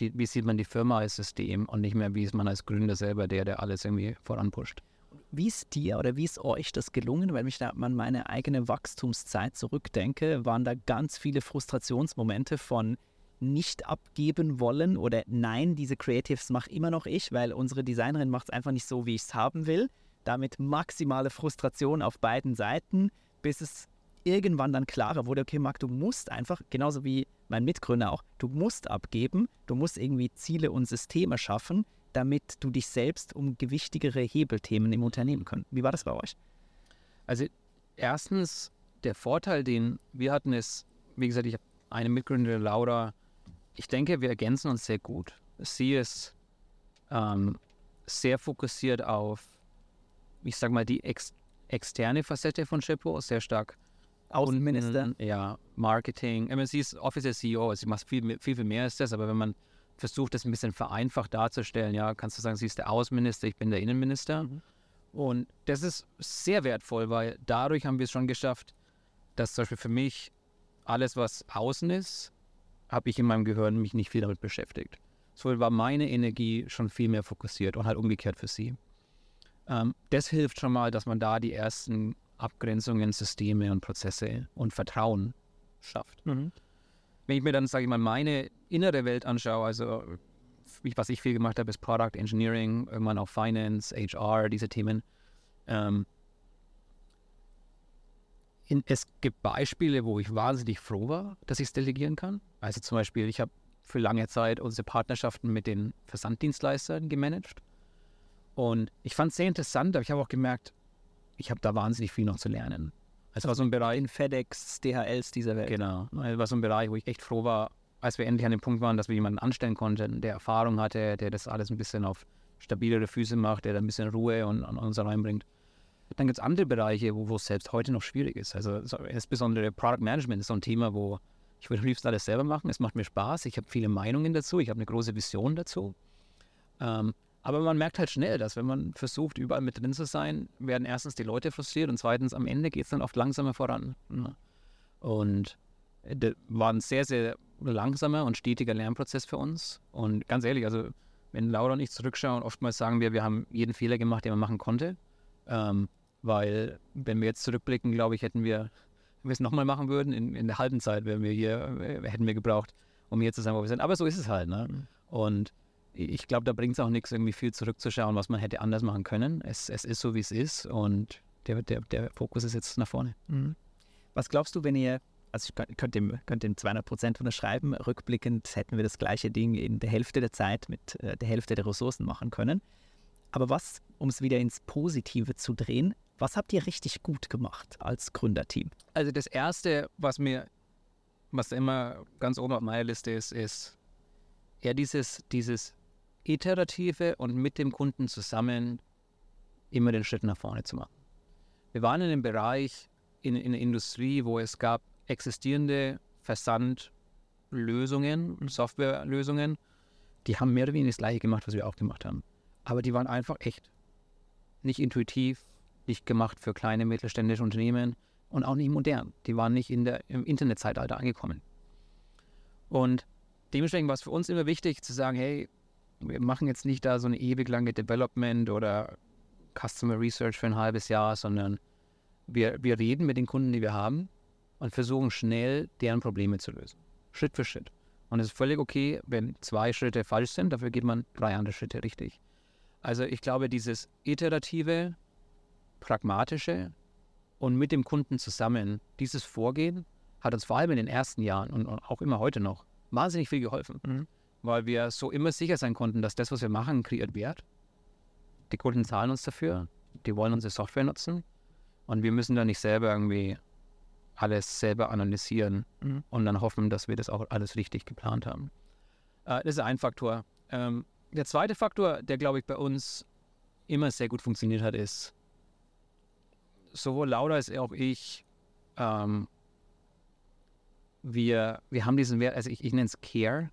die, wie sieht man die Firma als System und nicht mehr, wie ist man als Gründer selber der, der alles irgendwie voranpusht. Wie ist dir oder wie ist euch das gelungen? Weil ich da an meine eigene Wachstumszeit zurückdenke, waren da ganz viele Frustrationsmomente von nicht abgeben wollen oder nein, diese Creatives mache immer noch ich, weil unsere Designerin macht es einfach nicht so, wie ich es haben will. Damit maximale Frustration auf beiden Seiten, bis es irgendwann dann klarer wurde, okay, Marc, du musst einfach, genauso wie mein Mitgründer auch, du musst abgeben, du musst irgendwie Ziele und Systeme schaffen, damit du dich selbst um gewichtigere Hebelthemen im Unternehmen können. Wie war das bei euch? Also erstens, der Vorteil, den wir hatten, ist, wie gesagt, ich habe eine Mitgründerin, Laura, ich denke, wir ergänzen uns sehr gut. Sie ist ähm, sehr fokussiert auf, ich sag mal, die ex externe Facette von Shippo, sehr stark Außenminister. Ja, Marketing. Ich meine, sie ist Officer CEO, also sie macht viel, viel, viel mehr als das, aber wenn man versucht, das ein bisschen vereinfacht darzustellen, ja, kannst du sagen, sie ist der Außenminister, ich bin der Innenminister. Mhm. Und das ist sehr wertvoll, weil dadurch haben wir es schon geschafft, dass zum Beispiel für mich alles, was außen ist, habe ich in meinem Gehirn mich nicht viel damit beschäftigt. So war meine Energie schon viel mehr fokussiert und halt umgekehrt für sie. Ähm, das hilft schon mal, dass man da die ersten Abgrenzungen, Systeme und Prozesse und Vertrauen schafft. Mhm. Wenn ich mir dann, sage ich mal, meine innere Welt anschaue, also was ich viel gemacht habe, ist Product Engineering, irgendwann auch Finance, HR, diese Themen. Ähm, in, es gibt Beispiele, wo ich wahnsinnig froh war, dass ich es delegieren kann. Also zum Beispiel, ich habe für lange Zeit unsere Partnerschaften mit den Versanddienstleistern gemanagt. Und ich fand es sehr interessant, aber ich habe auch gemerkt, ich habe da wahnsinnig viel noch zu lernen. Es war so ein Bereich in FedEx, DHLs dieser Welt. Genau. Es war so ein Bereich, wo ich echt froh war, als wir endlich an dem Punkt waren, dass wir jemanden anstellen konnten, der Erfahrung hatte, der das alles ein bisschen auf stabilere Füße macht, der da ein bisschen Ruhe und an uns reinbringt. Dann gibt es andere Bereiche, wo, wo es selbst heute noch schwierig ist. Also so, insbesondere Product Management ist so ein Thema, wo ich würde am liebsten alles selber machen. Es macht mir Spaß. Ich habe viele Meinungen dazu. Ich habe eine große Vision dazu. Ähm, aber man merkt halt schnell, dass wenn man versucht, überall mit drin zu sein, werden erstens die Leute frustriert und zweitens am Ende geht es dann oft langsamer voran. Ne? Und das war ein sehr, sehr langsamer und stetiger Lernprozess für uns. Und ganz ehrlich, also wenn Laura und ich zurückschauen, oftmals sagen wir, wir haben jeden Fehler gemacht, den man machen konnte. Ähm, weil, wenn wir jetzt zurückblicken, glaube ich, hätten wir, wenn wir es nochmal machen würden, in, in der halben Zeit wären wir hier, äh, hätten wir gebraucht, um hier zu sein, wo wir sind. Aber so ist es halt. Ne? Mhm. Und ich glaube, da bringt es auch nichts, irgendwie viel zurückzuschauen, was man hätte anders machen können. Es, es ist so, wie es ist und der, der, der Fokus ist jetzt nach vorne. Mhm. Was glaubst du, wenn ihr, also ich könnte dem, könnt dem 200 Prozent unterschreiben, rückblickend hätten wir das gleiche Ding in der Hälfte der Zeit mit äh, der Hälfte der Ressourcen machen können. Aber was, um es wieder ins Positive zu drehen, was habt ihr richtig gut gemacht als Gründerteam? Also das Erste, was mir, was immer ganz oben auf meiner Liste ist, ist eher dieses, dieses iterative und mit dem Kunden zusammen immer den Schritt nach vorne zu machen. Wir waren in einem Bereich in, in der Industrie, wo es gab existierende Versandlösungen, Softwarelösungen, die haben mehr oder weniger das gleiche gemacht, was wir auch gemacht haben. Aber die waren einfach echt nicht intuitiv, nicht gemacht für kleine mittelständische Unternehmen und auch nicht modern. Die waren nicht in der, im Internetzeitalter angekommen. Und dementsprechend war es für uns immer wichtig zu sagen, hey, wir machen jetzt nicht da so eine ewig lange Development oder Customer Research für ein halbes Jahr, sondern wir, wir reden mit den Kunden, die wir haben und versuchen schnell deren Probleme zu lösen. Schritt für Schritt. Und es ist völlig okay, wenn zwei Schritte falsch sind, dafür geht man drei andere Schritte richtig. Also ich glaube, dieses iterative, pragmatische und mit dem Kunden zusammen. Dieses Vorgehen hat uns vor allem in den ersten Jahren und, auch immer heute noch wahnsinnig viel geholfen, Mhm. Weil wir so immer sicher sein konnten, dass das, was wir machen, kreiert Wert. Die Kunden zahlen uns dafür, die wollen unsere Software nutzen und wir müssen da nicht selber irgendwie alles selber analysieren Mhm. und dann hoffen, dass wir das auch alles richtig geplant haben. Äh, das ist ein Faktor. Ähm, der zweite Faktor, der glaube ich bei uns immer sehr gut funktioniert hat, ist, sowohl Laura als auch ich, ähm, wir, wir haben diesen Wert, also ich, ich nenne es Care,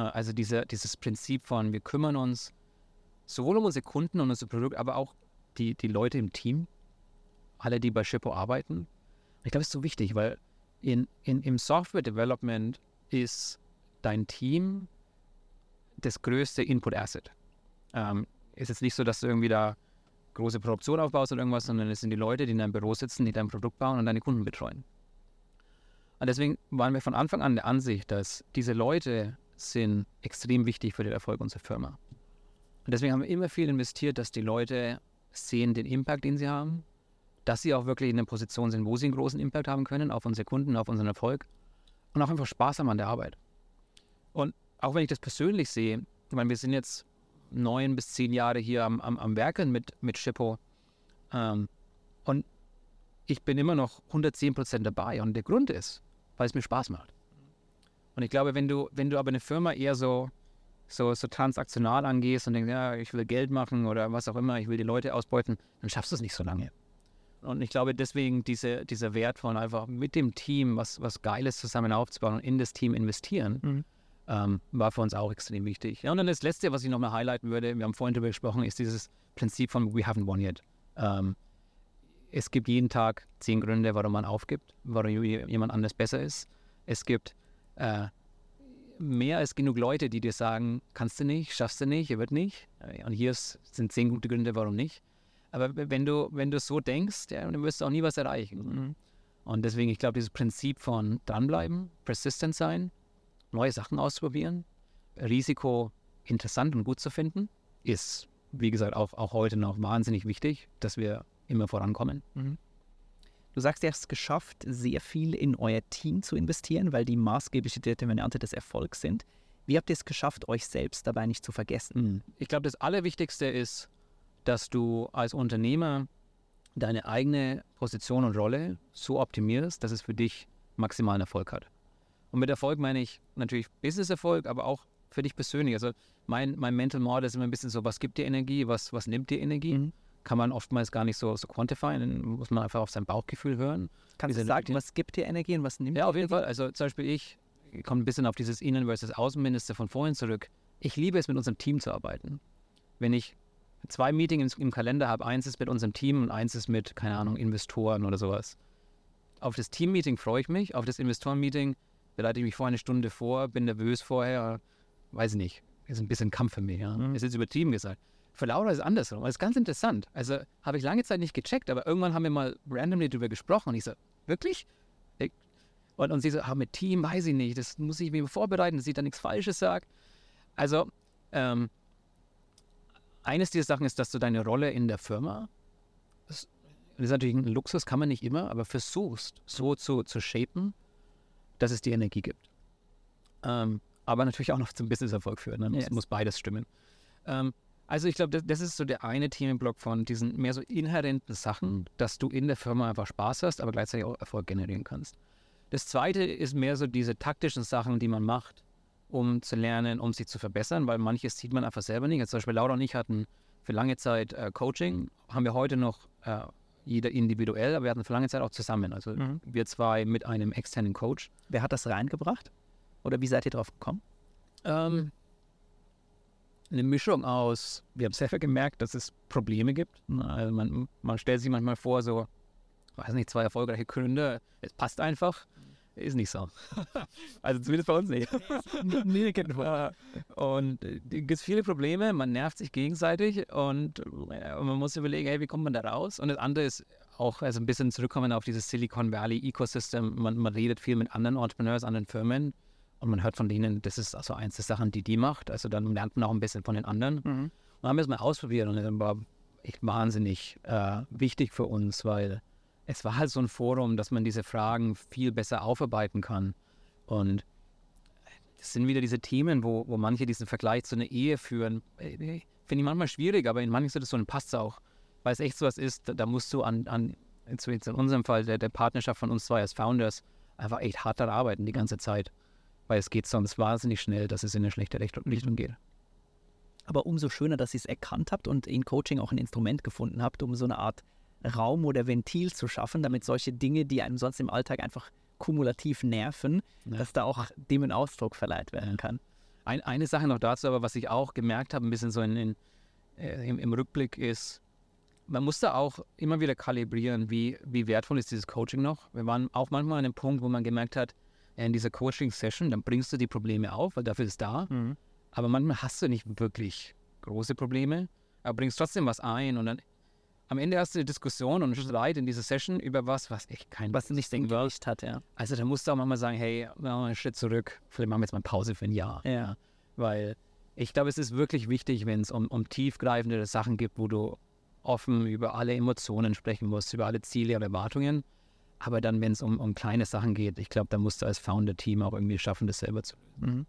also diese, dieses Prinzip von, wir kümmern uns sowohl um unsere Kunden und unser Produkt, aber auch die, die Leute im Team, alle, die bei Shippo arbeiten. Ich glaube, es ist so wichtig, weil in, in, im Software Development ist dein Team das größte Input Asset. Ähm, ist jetzt nicht so, dass du irgendwie da große Produktion aufbaust oder irgendwas, sondern es sind die Leute, die in deinem Büro sitzen, die dein Produkt bauen und deine Kunden betreuen. Und deswegen waren wir von Anfang an der Ansicht, dass diese Leute sind extrem wichtig für den Erfolg unserer Firma. Und deswegen haben wir immer viel investiert, dass die Leute sehen den Impact, den sie haben, dass sie auch wirklich in einer Position sind, wo sie einen großen Impact haben können auf unsere Kunden, auf unseren Erfolg und auch einfach Spaß haben an der Arbeit. Und auch wenn ich das persönlich sehe, ich meine, wir sind jetzt neun bis zehn Jahre hier am, am, am Werken mit, mit Shippo ähm, und ich bin immer noch 110 Prozent dabei und der Grund ist, weil es mir Spaß macht. Und ich glaube, wenn du, wenn du aber eine Firma eher so, so, so transaktional angehst und denkst, ja, ich will Geld machen oder was auch immer, ich will die Leute ausbeuten, dann schaffst du es nicht so lange. Und ich glaube, deswegen diese, dieser Wert von einfach mit dem Team was, was Geiles zusammen aufzubauen und in das Team investieren, Mhm. ähm, war für uns auch extrem wichtig. Ja, und dann das Letzte, was ich nochmal highlighten würde, wir haben vorhin darüber gesprochen, ist dieses Prinzip von We haven't won yet. Ähm, es gibt jeden Tag zehn Gründe, warum man aufgibt, warum jemand anders besser ist. Es gibt äh, mehr als genug Leute, die dir sagen, kannst du nicht, schaffst du nicht, wird nicht. Äh, Und hier ist, sind zehn gute Gründe, warum nicht. Aber wenn du, wenn du so denkst, ja, dann wirst du auch nie was erreichen. Mhm. Und deswegen, ich glaube, dieses Prinzip von dranbleiben, persistent sein, neue Sachen ausprobieren, Risiko interessant und gut zu finden, ist, wie gesagt, auch, auch heute noch wahnsinnig wichtig, dass wir immer vorankommen. Du sagst, ihr habt es geschafft, sehr viel in euer Team zu investieren, weil die maßgebliche Determinante des Erfolgs sind. Wie habt ihr es geschafft, euch selbst dabei nicht zu vergessen? Ich glaube, das Allerwichtigste ist, dass du als Unternehmer deine eigene Position und Rolle so optimierst, dass es für dich maximalen Erfolg hat. Und mit Erfolg meine ich natürlich Business-Erfolg, aber auch für dich persönlich. Also mein, mein Mental Model ist immer ein bisschen so, was gibt dir Energie, was, was nimmt dir Energie? Mhm. Kann man oftmals gar nicht so, so quantifieren, dann muss man einfach auf sein Bauchgefühl hören. Kannst Wie du sagen, was gibt dir Energie und was nimmt Ja, dir auf jeden Energie? Fall. Also zum Beispiel ich, ich komme ein bisschen auf dieses Innen- versus Außenminister von vorhin zurück. Ich liebe es, mit unserem Team zu arbeiten. Wenn ich zwei Meetings im Kalender habe, eins ist mit unserem Team und eins ist mit, keine Ahnung, Investoren oder sowas. Auf das Team-Meeting freue ich mich, auf das Investoren-Meeting bereite ich mich vorher eine Stunde vor, bin nervös vorher, weiß ich nicht. Ist ein bisschen Kampf für mich. Ja. Mhm. Ist jetzt übertrieben gesagt. Für Laura ist es andersrum. Das ist ganz interessant. Also habe ich lange Zeit nicht gecheckt, aber irgendwann haben wir mal randomly darüber gesprochen und ich so, wirklich? Ich, und, und sie so, ah, mit Team, weiß ich nicht, das muss ich mir vorbereiten, dass ich da nichts Falsches sage. Also, ähm, eines dieser Sachen ist, dass du deine Rolle in der Firma, das, ist natürlich ein Luxus, kann man nicht immer, aber versuchst so zu, zu shapen, dass es dir Energie gibt. Ähm, aber natürlich auch noch zum Businesserfolg führen. Ne? Muss, Yes. muss beides stimmen. Ähm, also ich glaube, das, das ist so der eine Themenblock von diesen mehr so inhärenten Sachen, dass du in der Firma einfach Spaß hast, aber gleichzeitig auch Erfolg generieren kannst. Das zweite ist mehr so diese taktischen Sachen, die man macht, um zu lernen, um sich zu verbessern, weil manches sieht man einfach selber nicht. Jetzt zum Beispiel Laura und ich hatten für lange Zeit äh, Coaching, haben wir heute noch äh, jeder individuell, aber wir hatten für lange Zeit auch zusammen. Also Mhm. wir zwei mit einem externen Coach. Wer hat das reingebracht? Oder wie seid ihr drauf gekommen? Ähm, eine Mischung aus, wir haben selber gemerkt, dass es Probleme gibt. Also man, man stellt sich manchmal vor, so, weiß nicht, zwei erfolgreiche Gründer, es passt einfach. Ist nicht so. (laughs) also zumindest bei uns nicht. (laughs) nee, (laughs) und äh, gibt es viele Probleme, man nervt sich gegenseitig und äh, man muss überlegen, hey, wie kommt man da raus? Und das andere ist auch also ein bisschen zurückkommen auf dieses Silicon Valley Ecosystem. Man, man redet viel mit anderen Entrepreneurs, anderen Firmen und man hört von denen, das ist also eins der Sachen, die die macht. Also dann lernt man auch ein bisschen von den anderen. Mhm. Und haben wir es mal ausprobiert und das war echt wahnsinnig äh, wichtig für uns, weil es war halt so ein Forum, dass man diese Fragen viel besser aufarbeiten kann. Und das sind wieder diese Themen, wo, wo manche diesen Vergleich zu einer Ehe führen. Äh, finde ich manchmal schwierig, aber in manchen Situationen passt es auch. Weil es echt so was ist, da, da musst du an, an jetzt in unserem Fall der, der Partnerschaft von uns zwei als Founders einfach echt hart daran arbeiten die ganze Zeit. Weil es geht sonst wahnsinnig schnell, dass es in eine schlechte Richtung geht. Aber umso schöner, dass ihr es erkannt habt und in Coaching auch ein Instrument gefunden habt, um so eine Art Raum oder Ventil zu schaffen, damit solche Dinge, die einem sonst im Alltag einfach kumulativ nerven, ja. dass da auch dem ein Ausdruck verleiht werden kann. Ein, eine Sache noch dazu, aber was ich auch gemerkt habe, ein bisschen so in, in äh, im, im, Rückblick ist, man muss da auch immer wieder kalibrieren, wie, wie wertvoll ist dieses Coaching noch. Wir waren auch manchmal an einem Punkt, wo man gemerkt hat, in dieser Coaching-Session, dann bringst du die Probleme auf, weil dafür ist es da. Mhm. Aber manchmal hast du nicht wirklich große Probleme, aber bringst trotzdem was ein und dann am Ende hast du eine Diskussion und einen Streit in dieser Session über was, was echt kein was nicht den Gewicht hat, ja. Also da musst du auch manchmal sagen, hey, machen wir einen Schritt zurück, vielleicht machen wir jetzt mal Pause für ein Jahr. Ja. Weil ich glaube, es ist wirklich wichtig, wenn es um, um tiefgreifende Sachen gibt, wo du offen über alle Emotionen sprechen musst, über alle Ziele und Erwartungen. Aber dann, wenn es um, um kleine Sachen geht, ich glaube, da musst du als Founder-Team auch irgendwie schaffen, das selber zu lösen. Mhm.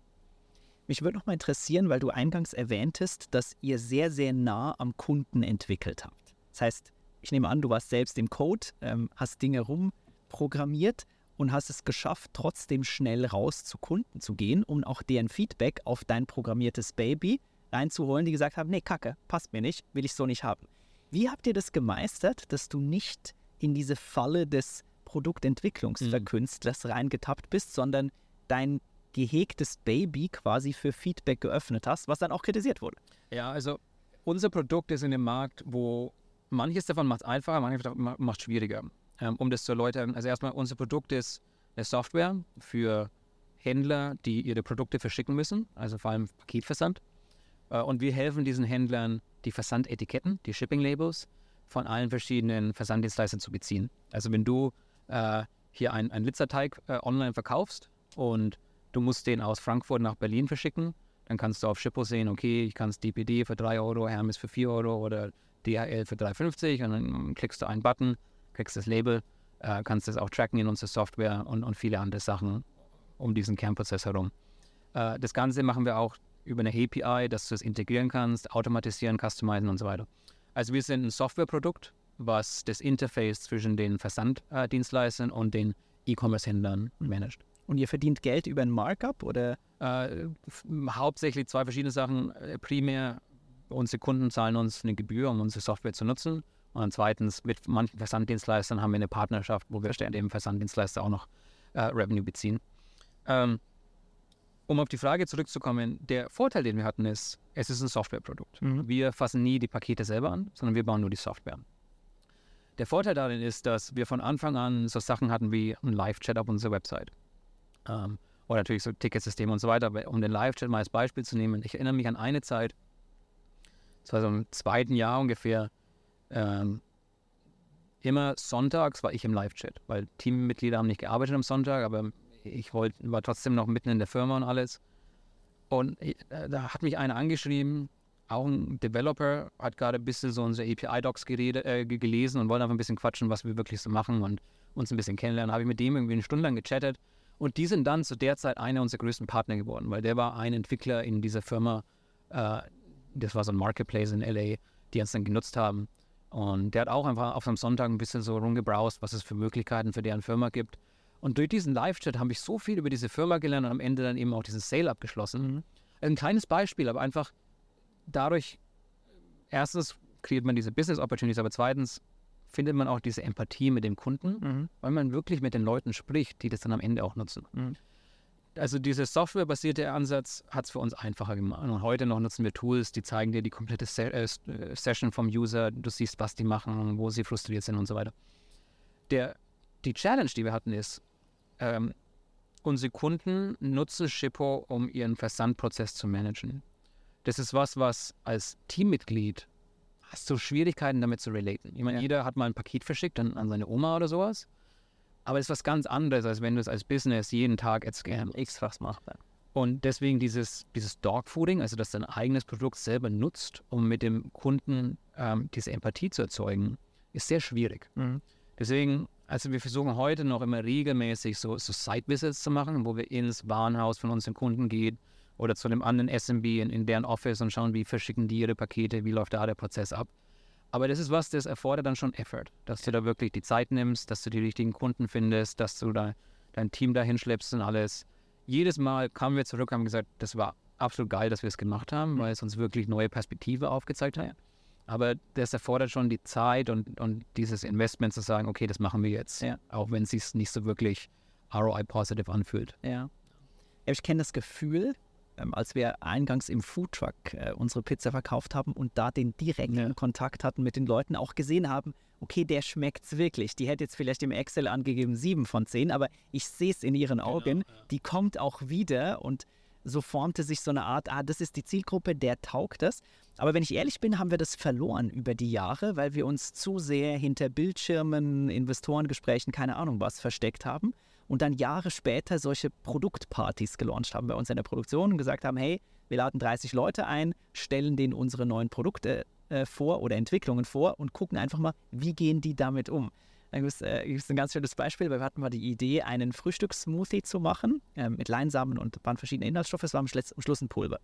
Mich würde noch mal interessieren, weil du eingangs erwähntest, dass ihr sehr, sehr nah am Kunden entwickelt habt. Das heißt, ich nehme an, du warst selbst im Code, ähm, hast Dinge rumprogrammiert und hast es geschafft, trotzdem schnell raus zu Kunden zu gehen, um auch deren Feedback auf dein programmiertes Baby reinzuholen, die gesagt haben, nee, Kacke, passt mir nicht, will ich so nicht haben. Wie habt ihr das gemeistert, dass du nicht in diese Falle des Produktentwicklungsverkünstlers mhm. reingetappt bist, sondern dein gehegtes Baby quasi für Feedback geöffnet hast, was dann auch kritisiert wurde? Ja, also unser Produkt ist in dem Markt, wo manches davon macht es einfacher, manches davon macht es schwieriger. Ähm, um das zu erläutern, also erstmal, unser Produkt ist eine Software für Händler, die ihre Produkte verschicken müssen, also vor allem Paketversand. Äh, und wir helfen diesen Händlern, die Versandetiketten, die Shipping Labels von allen verschiedenen Versanddienstleistern zu beziehen. Also wenn du äh, hier einen Litzerteig äh, online verkaufst und du musst den aus Frankfurt nach Berlin verschicken, dann kannst du auf Shippo sehen, okay, ich kann es DPD für 3 Euro, Hermes für 4 Euro oder DHL für 3,50 und dann klickst du einen Button, kriegst das Label, äh, kannst das auch tracken in unserer Software und, und viele andere Sachen um diesen Kernprozess herum. Äh, das Ganze machen wir auch über eine API, dass du es integrieren kannst, automatisieren, customizen und so weiter. Also wir sind ein Softwareprodukt, was das Interface zwischen den Versanddienstleistern und den E-Commerce-Händlern managt. Und ihr verdient Geld über ein Markup oder? Äh, hauptsächlich zwei verschiedene Sachen. Äh, primär unsere Kunden zahlen uns eine Gebühr, um unsere Software zu nutzen. Und zweitens, mit manchen Versanddienstleistern haben wir eine Partnerschaft, wo wir dem Versanddienstleister auch noch äh, Revenue beziehen. Ähm, um auf die Frage zurückzukommen, der Vorteil, den wir hatten, ist, es ist ein Softwareprodukt. Mhm. Wir fassen nie die Pakete selber an, sondern wir bauen nur die Software. Der Vorteil darin ist, dass wir von Anfang an so Sachen hatten wie ein Live-Chat auf unserer Website. Ähm, oder natürlich so Ticketsysteme und so weiter. Aber um den Live-Chat mal als Beispiel zu nehmen, ich erinnere mich an eine Zeit, das war so im zweiten Jahr ungefähr, ähm, immer sonntags war ich im Live-Chat, weil Teammitglieder haben nicht gearbeitet am Sonntag, aber ich wollt, war trotzdem noch mitten in der Firma und alles. Und äh, da hat mich einer angeschrieben, auch ein Developer, hat gerade ein bisschen so unsere API-Docs äh, gelesen und wollte einfach ein bisschen quatschen, was wir wirklich so machen und uns ein bisschen kennenlernen. Habe ich mit dem irgendwie eine Stunde lang gechattet und die sind dann zu der Zeit einer unserer größten Partner geworden, weil der war ein Entwickler in dieser Firma, äh, das war so ein Marketplace in LA, die uns dann genutzt haben. Und der hat auch einfach auf einem Sonntag ein bisschen so rumgebrowst, was es für Möglichkeiten für deren Firma gibt. Und durch diesen Live-Chat habe ich so viel über diese Firma gelernt und am Ende dann eben auch diesen Sale abgeschlossen. Mhm. Ein kleines Beispiel, aber einfach dadurch, erstens kreiert man diese Business Opportunities, aber zweitens findet man auch diese Empathie mit dem Kunden, mhm. weil man wirklich mit den Leuten spricht, die das dann am Ende auch nutzen. Mhm also dieser softwarebasierte Ansatz hat es für uns einfacher gemacht. Und heute noch nutzen wir Tools, die zeigen dir die komplette Se äh, äh, Session vom User. Du siehst, was die machen, wo sie frustriert sind und so weiter. Der, die Challenge, die wir hatten, ist, ähm, unsere Kunden nutzen Shippo, um ihren Versandprozess zu managen. Das ist was, was als Teammitglied hast du Schwierigkeiten damit zu relaten. Ich meine, ja. jeder hat mal ein Paket verschickt an, an seine Oma oder sowas. Aber es ist was ganz anderes, als wenn du es als Business jeden Tag at Scam x-fach machst. Und deswegen dieses, dieses Dogfooding, also dass dein eigenes Produkt selber nutzt, um mit dem Kunden ähm, diese Empathie zu erzeugen, ist sehr schwierig. Mhm. Deswegen, also wir versuchen heute noch immer regelmäßig so, so Site-Visits zu machen, wo wir ins Warenhaus von unseren Kunden gehen oder zu einem anderen SMB in, in deren Office und schauen, wie verschicken die ihre Pakete, wie läuft da der Prozess ab. Aber das ist was, das erfordert dann schon Effort, dass du da wirklich die Zeit nimmst, dass du die richtigen Kunden findest, dass du da dein Team dahin schleppst und alles. Jedes Mal kamen wir zurück und haben gesagt, das war absolut geil, dass wir es gemacht haben, mhm. weil es uns wirklich neue Perspektive aufgezeigt hat. Aber das erfordert schon die Zeit und, und dieses Investment zu sagen, okay, das machen wir jetzt. Ja. Auch wenn es sich nicht so wirklich ROI-positive anfühlt. Ja. Ich kenne das Gefühl, ähm, als wir eingangs im Foodtruck äh, unsere Pizza verkauft haben und da den direkten ja. Kontakt hatten mit den Leuten, auch gesehen haben, okay, der schmeckt's wirklich. Die hätte jetzt vielleicht im Excel angegeben 7 von 10, aber ich sehe es in ihren genau, Augen, genau, ja. die kommt auch wieder und so formte sich so eine Art, ah, das ist die Zielgruppe, der taugt das. Aber wenn ich ehrlich bin, haben wir das verloren über die Jahre, weil wir uns zu sehr hinter Bildschirmen, Investorengesprächen, keine Ahnung was, versteckt haben und dann Jahre später solche Produktpartys gelauncht haben bei uns in der Produktion und gesagt haben, hey, wir laden 30 Leute ein, stellen denen unsere neuen Produkte äh, vor oder Entwicklungen vor und gucken einfach mal, wie gehen die damit um. Da gibt es äh, ein ganz schönes Beispiel, weil wir hatten mal die Idee, einen Frühstückssmoothie zu machen äh, mit Leinsamen und waren verschiedene Inhaltsstoffe. Es war am Schluss, am Schluss ein Pulver.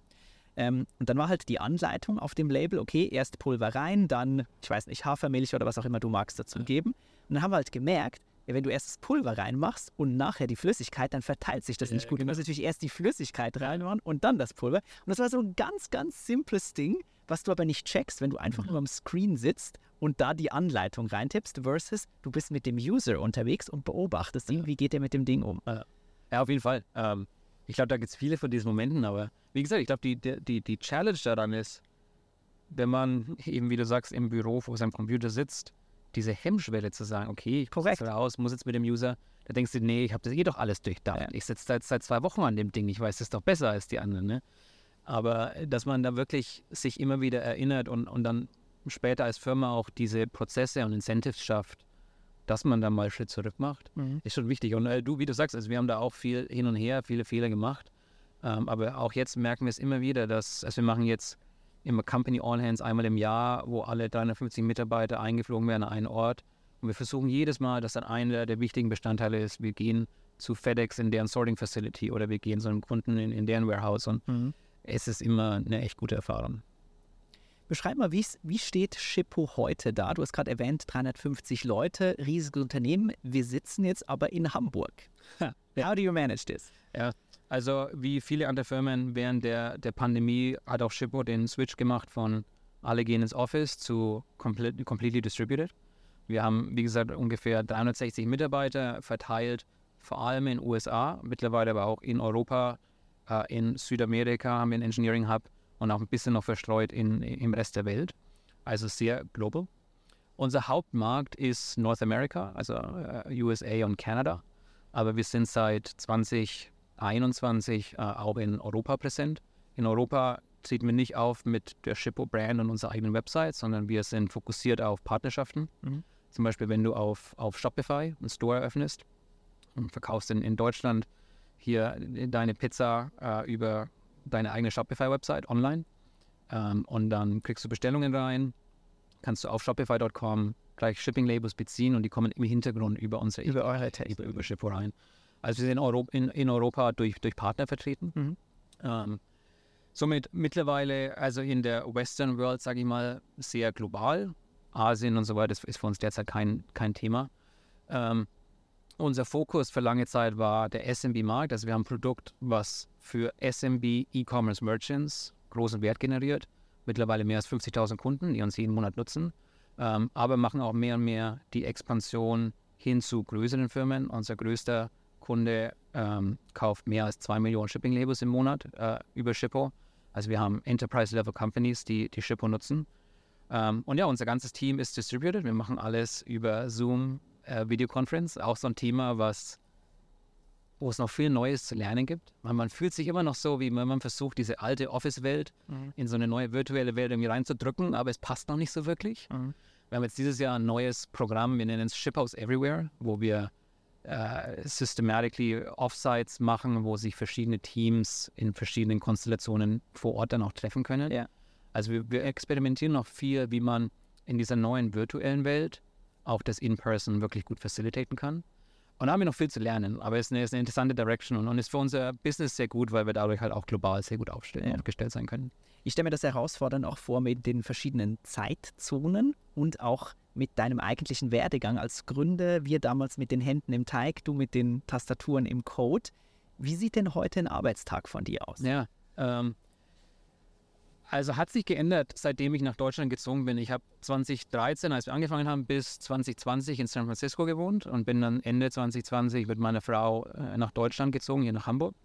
Ähm, und dann war halt die Anleitung auf dem Label, okay, erst Pulver rein, dann, ich weiß nicht, Hafermilch oder was auch immer du magst dazu geben. Und dann haben wir halt gemerkt, wenn du erst das Pulver reinmachst und nachher die Flüssigkeit, dann verteilt sich das ja, nicht gut. Genau. Du musst natürlich erst die Flüssigkeit reinmachen und dann das Pulver. Und das war so ein ganz, ganz simples Ding, was du aber nicht checkst, wenn du einfach mhm. nur am Screen sitzt und da die Anleitung reintippst, versus du bist mit dem User unterwegs und beobachtest ihn, ja. wie geht er mit dem Ding um. Ja, auf jeden Fall. Ähm, ich glaube, da gibt es viele von diesen Momenten, aber wie gesagt, ich glaube, die, die, die Challenge daran ist, wenn man eben, wie du sagst, im Büro vor seinem Computer sitzt, diese Hemmschwelle zu sagen, okay, ich Korrekt. raus, muss jetzt mit dem User, da denkst du, nee, ich habe das eh doch alles durchdacht. Ja. Ich sitze seit, seit zwei Wochen an dem Ding, ich weiß das doch besser als die anderen. Ne? Aber äh, dass man da wirklich sich immer wieder erinnert und, und dann später als Firma auch diese Prozesse und Incentives schafft, dass man da mal Schritt zurück macht, mhm. ist schon wichtig. Und äh, du, wie du sagst, also wir haben da auch viel hin und her, viele Fehler gemacht. Ähm, aber auch jetzt merken wir es immer wieder, dass, also wir machen jetzt immer Company All Hands einmal im Jahr, wo alle 350 Mitarbeiter eingeflogen werden an einen Ort. Und wir versuchen jedes Mal, dass dann einer der wichtigen Bestandteile ist, wir gehen zu FedEx in deren Sorting Facility oder wir gehen zu einem Kunden in, in deren Warehouse und mhm. es ist immer eine echt gute Erfahrung. Beschreib mal, wie steht Shippo heute da? Du hast gerade erwähnt, 350 Leute, riesiges Unternehmen. Wir sitzen jetzt aber in Hamburg. How do you manage this? Ja, also wie viele andere Firmen während der, der Pandemie hat auch Shippo den Switch gemacht von alle gehen ins Office zu complete, completely distributed. Wir haben, wie gesagt, ungefähr 360 Mitarbeiter verteilt, vor allem in den USA, mittlerweile aber auch in Europa, äh, in Südamerika haben wir einen Engineering Hub und auch ein bisschen noch verstreut in, im Rest der Welt. Also sehr global. Unser Hauptmarkt ist North America, also äh, USA und Kanada. Aber wir sind seit 20, 2021 äh, auch in Europa präsent. In Europa treten wir nicht auf mit der Shippo-Brand und unserer eigenen Website, sondern wir sind fokussiert auf Partnerschaften. Mhm. Zum Beispiel, wenn du auf, auf Shopify einen Store eröffnest und verkaufst in, in Deutschland hier deine Pizza äh, über deine eigene Shopify-Website online ähm, und dann kriegst du Bestellungen rein, kannst du auf Shopify.com gleich Shipping-Labels beziehen und die kommen im Hintergrund über unsere über eure über, über Shippo rein. Also wir sind in, Euro, in, in Europa durch, durch Partner vertreten. Mhm. Ähm, somit mittlerweile, also in der Western World, sage ich mal, sehr global. Asien und so weiter ist für uns derzeit kein, kein Thema. Ähm, unser Fokus für lange Zeit war der SMB-Markt. Also wir haben ein Produkt, was für SMB E-Commerce Merchants großen Wert generiert. Mittlerweile mehr als 50.000 Kunden, die uns jeden Monat nutzen. Ähm, aber machen auch mehr und mehr die Expansion hin zu größeren Firmen. Unser größter Kunde ähm, kauft mehr als 2 Millionen Shipping-Labels im Monat äh, über Shippo. Also wir haben Enterprise-Level-Companies, die, die Shippo nutzen. Ähm, und ja, unser ganzes Team ist distributed. Wir machen alles über Zoom, äh, Videoconference. Auch so ein Thema, was wo es noch viel Neues zu lernen gibt. Man, man fühlt sich immer noch so, wie wenn man versucht, diese alte Office-Welt mhm. in so eine neue virtuelle Welt irgendwie reinzudrücken, aber es passt noch nicht so wirklich. Mhm. Wir haben jetzt dieses Jahr ein neues Programm, wir nennen es Shiphouse Everywhere, wo wir äh, systematically Offsites machen, wo sich verschiedene Teams in verschiedenen Konstellationen vor Ort dann auch treffen können. Ja. Also wir, wir, experimentieren noch viel, wie man in dieser neuen virtuellen Welt auch das In-Person wirklich gut facilitaten kann. Und da haben wir noch viel zu lernen, aber es ist eine, ist eine interessante Direction und, und ist für unser Business sehr gut, weil wir dadurch halt auch global sehr gut aufstellen, Ja. aufgestellt sein können. Ich stelle mir das herausfordernd auch vor mit den verschiedenen Zeitzonen und auch mit deinem eigentlichen Werdegang als Gründer. Wir damals mit den Händen im Teig, du mit den Tastaturen im Code. Wie sieht denn heute ein Arbeitstag von dir aus? Ja, ähm, also hat sich geändert, seitdem ich nach Deutschland gezogen bin. Ich habe 2013, als wir angefangen haben, bis 2020 in San Francisco gewohnt und bin dann Ende 2020 mit meiner Frau äh, nach Deutschland gezogen, hier nach Hamburg.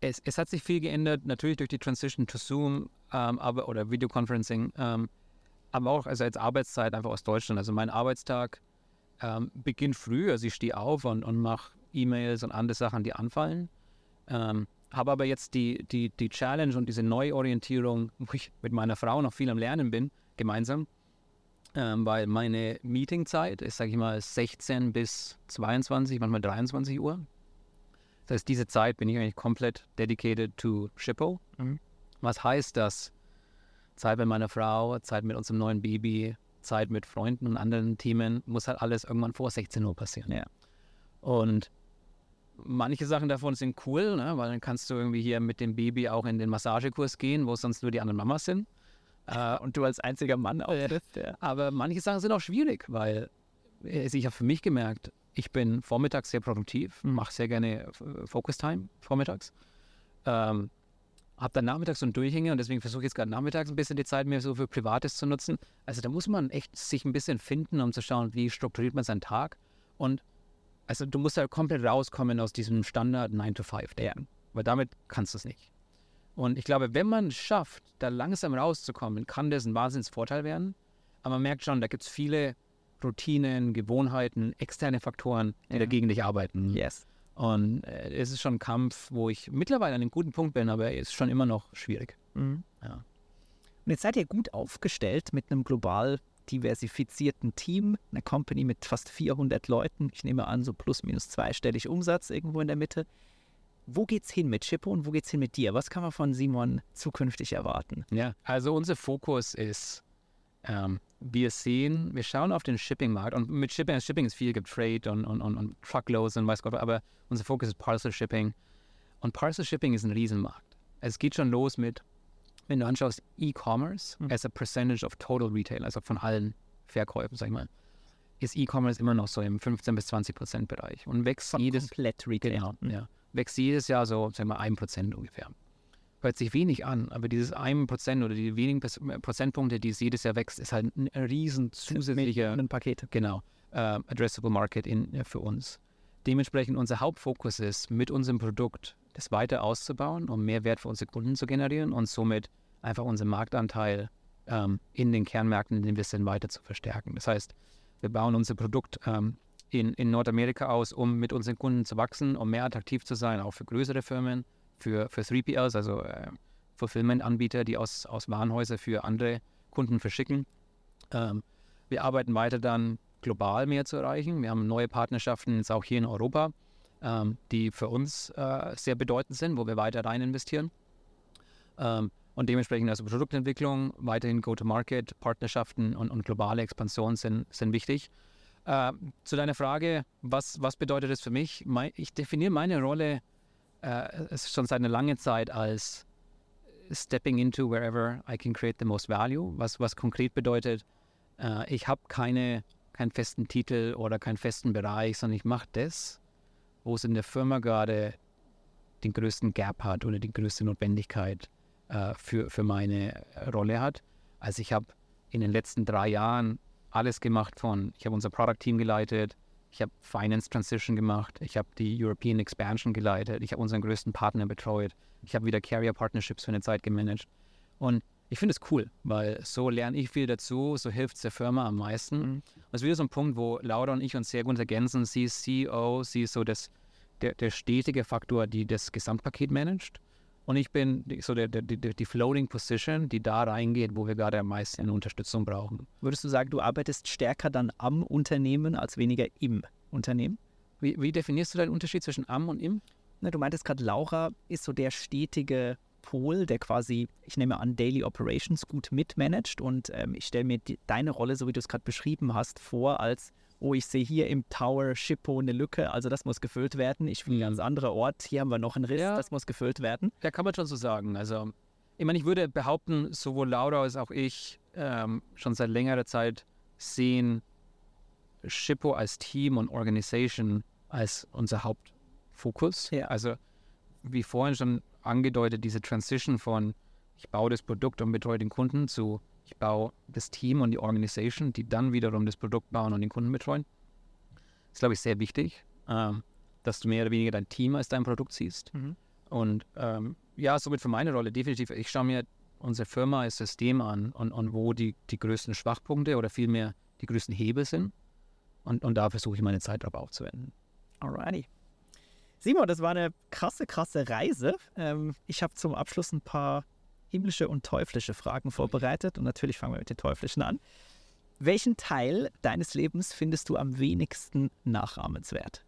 Es, es hat sich viel geändert, natürlich durch die Transition to Zoom ähm, aber, oder Videoconferencing, ähm, aber auch also als Arbeitszeit einfach aus Deutschland. Also mein Arbeitstag ähm, beginnt früh, also ich stehe auf und, und mache E-Mails und andere Sachen, die anfallen. Ähm, habe aber jetzt die, die, die Challenge und diese Neuorientierung, wo ich mit meiner Frau noch viel am Lernen bin, gemeinsam, ähm, weil meine Meetingzeit ist, sage ich mal, 16 bis 22, manchmal 23 Uhr. Das heißt, diese Zeit bin ich eigentlich komplett dedicated to Shippo. Mhm. Was heißt das? Zeit mit meiner Frau, Zeit mit unserem neuen Baby, Zeit mit Freunden und anderen Themen, muss halt alles irgendwann vor 16 Uhr passieren. Ja. Und manche Sachen davon sind cool, ne? weil dann kannst du irgendwie hier mit dem Baby auch in den Massagekurs gehen, wo sonst nur die anderen Mamas sind. Äh, Und du als einziger Mann auch Ja. bist, ja. aber manche Sachen sind auch schwierig, weil äh, ich habe für mich gemerkt, ich bin vormittags sehr produktiv, Mhm. mache sehr gerne Focus Time vormittags. Ähm, habe dann nachmittags so ein Durchhänge und deswegen versuche ich jetzt gerade nachmittags ein bisschen die Zeit mehr so für Privates zu nutzen. Also da muss man echt sich ein bisschen finden, um zu schauen, wie strukturiert man seinen Tag. Und also du musst halt komplett rauskommen aus diesem Standard 9 to 5 denken, weil damit kannst du es nicht. Und ich glaube, wenn man es schafft, da langsam rauszukommen, kann das ein Wahnsinnsvorteil werden. Aber man merkt schon, da gibt es viele Routinen, Gewohnheiten, externe Faktoren, die Ja. dagegen dich arbeiten. Yes. Und äh, es ist schon ein Kampf, wo ich mittlerweile an einem guten Punkt bin, aber es ist schon immer noch schwierig. Mhm. Ja. Und jetzt seid ihr gut aufgestellt mit einem global diversifizierten Team, einer Company mit fast 400 Leuten. Ich nehme an, so plus minus zweistellig Umsatz irgendwo in der Mitte. Wo geht's hin mit Chippo und wo geht's hin mit dir? Was kann man von Simon zukünftig erwarten? Ja, also unser Fokus ist, ähm, wir sehen, wir schauen auf den Shipping-Markt und mit Shipping, Shipping ist viel, gibt Freight und, und, und, und Truckloads und weiß Gott, aber unser Fokus ist Parcel Shipping. Und Parcel Shipping ist ein Riesenmarkt. Es geht schon los mit, wenn du anschaust, E-Commerce Mhm. as a percentage of total Retail, also von allen Verkäufen, sag ich mal, ist E-Commerce immer noch so im 15 bis 20 Prozent Bereich und wächst Von jedes komplett Retail. Genau, Mhm. ja. Wächst jedes Jahr so, sagen wir, ein Prozent ungefähr. Hört sich wenig an, aber dieses ein Prozent oder die wenigen Pers- Prozentpunkte, die es jedes Jahr wächst, ist halt ein riesen zusätzlicher Pakete. genau, äh, addressable Market in, äh, für uns. Dementsprechend unser Hauptfokus ist, mit unserem Produkt das weiter auszubauen, um mehr Wert für unsere Kunden zu generieren und somit einfach unseren Marktanteil ähm, in den Kernmärkten, in denen wir sind, weiter zu verstärken. Das heißt, wir bauen unser Produkt ähm, in, in Nordamerika aus, um mit unseren Kunden zu wachsen, um mehr attraktiv zu sein, auch für größere Firmen, für, für 3PLs, also äh, Fulfillment-Anbieter, die aus, aus Warenhäuser für andere Kunden verschicken. Ähm, wir arbeiten weiter dann global mehr zu erreichen. Wir haben neue Partnerschaften jetzt auch hier in Europa, ähm, die für uns äh, sehr bedeutend sind, wo wir weiter rein investieren. Ähm, und dementsprechend also Produktentwicklung, weiterhin Go-to-Market, Partnerschaften und, und globale Expansion sind, sind wichtig. Äh, zu deiner Frage, was, was bedeutet das für mich? Ich definiere meine Rolle äh, es schon seit einer langen Zeit als stepping into wherever I can create the most value, was, was konkret bedeutet, äh, ich habe keine, keinen festen Titel oder keinen festen Bereich, sondern ich mache das, wo es in der Firma gerade den größten Gap hat oder die größte Notwendigkeit äh, für, für meine Rolle hat. Also ich habe in den letzten drei Jahren alles gemacht von, ich habe unser Product Team geleitet, ich habe Finance Transition gemacht, ich habe die European Expansion geleitet, ich habe unseren größten Partner betreut, ich habe wieder Carrier Partnerships für eine Zeit gemanagt. Und ich finde es cool, weil so lerne ich viel dazu, so hilft es der Firma am meisten. Mhm. Es ist wieder so ein Punkt, wo Laura und ich uns sehr gut ergänzen. Sie ist CEO, sie ist so das, der, der stetige Faktor, die das Gesamtpaket managt. Und ich bin so der, der, die, die Floating Position, die da reingeht, wo wir gerade am meisten Unterstützung brauchen. Würdest du sagen, du arbeitest stärker dann am Unternehmen als weniger im Unternehmen? Wie, wie definierst du den Unterschied zwischen am und im? Ne, du meintest gerade, Laura ist so der stetige Pol, der quasi, ich nehme an, Daily Operations gut mitmanagt. Und ähm, ich stelle mir die, deine Rolle, so wie du es gerade beschrieben hast, vor, als, oh, ich sehe hier im Tower Shippo eine Lücke, also das muss gefüllt werden. Ich will ein ganz anderer Ort, hier haben wir noch einen Riss, Ja. das muss gefüllt werden. Ja, kann man schon so sagen. Also, ich meine, ich würde behaupten, sowohl Laura als auch ich ähm, schon seit längerer Zeit sehen Shippo als Team und Organisation als unser Hauptfokus. Ja. Also, wie vorhin schon angedeutet, diese Transition von ich baue das Produkt und betreue den Kunden zu ich baue das Team und die Organisation, die dann wiederum das Produkt bauen und den Kunden betreuen. ist, glaube ich, sehr wichtig, ähm, dass du mehr oder weniger dein Team als dein Produkt siehst. Mhm. Und ähm, ja, somit für meine Rolle definitiv. Ich schaue mir unsere Firma als System an und, und wo die, die größten Schwachpunkte oder vielmehr die größten Hebel sind. Und, und da versuche ich meine Zeit drauf aufzuwenden. Alrighty. Simon, das war eine krasse, krasse Reise. Ähm, ich habe zum Abschluss ein paar himmlische und teuflische Fragen vorbereitet und natürlich fangen wir mit den teuflischen an. Welchen Teil deines Lebens findest du am wenigsten nachahmenswert?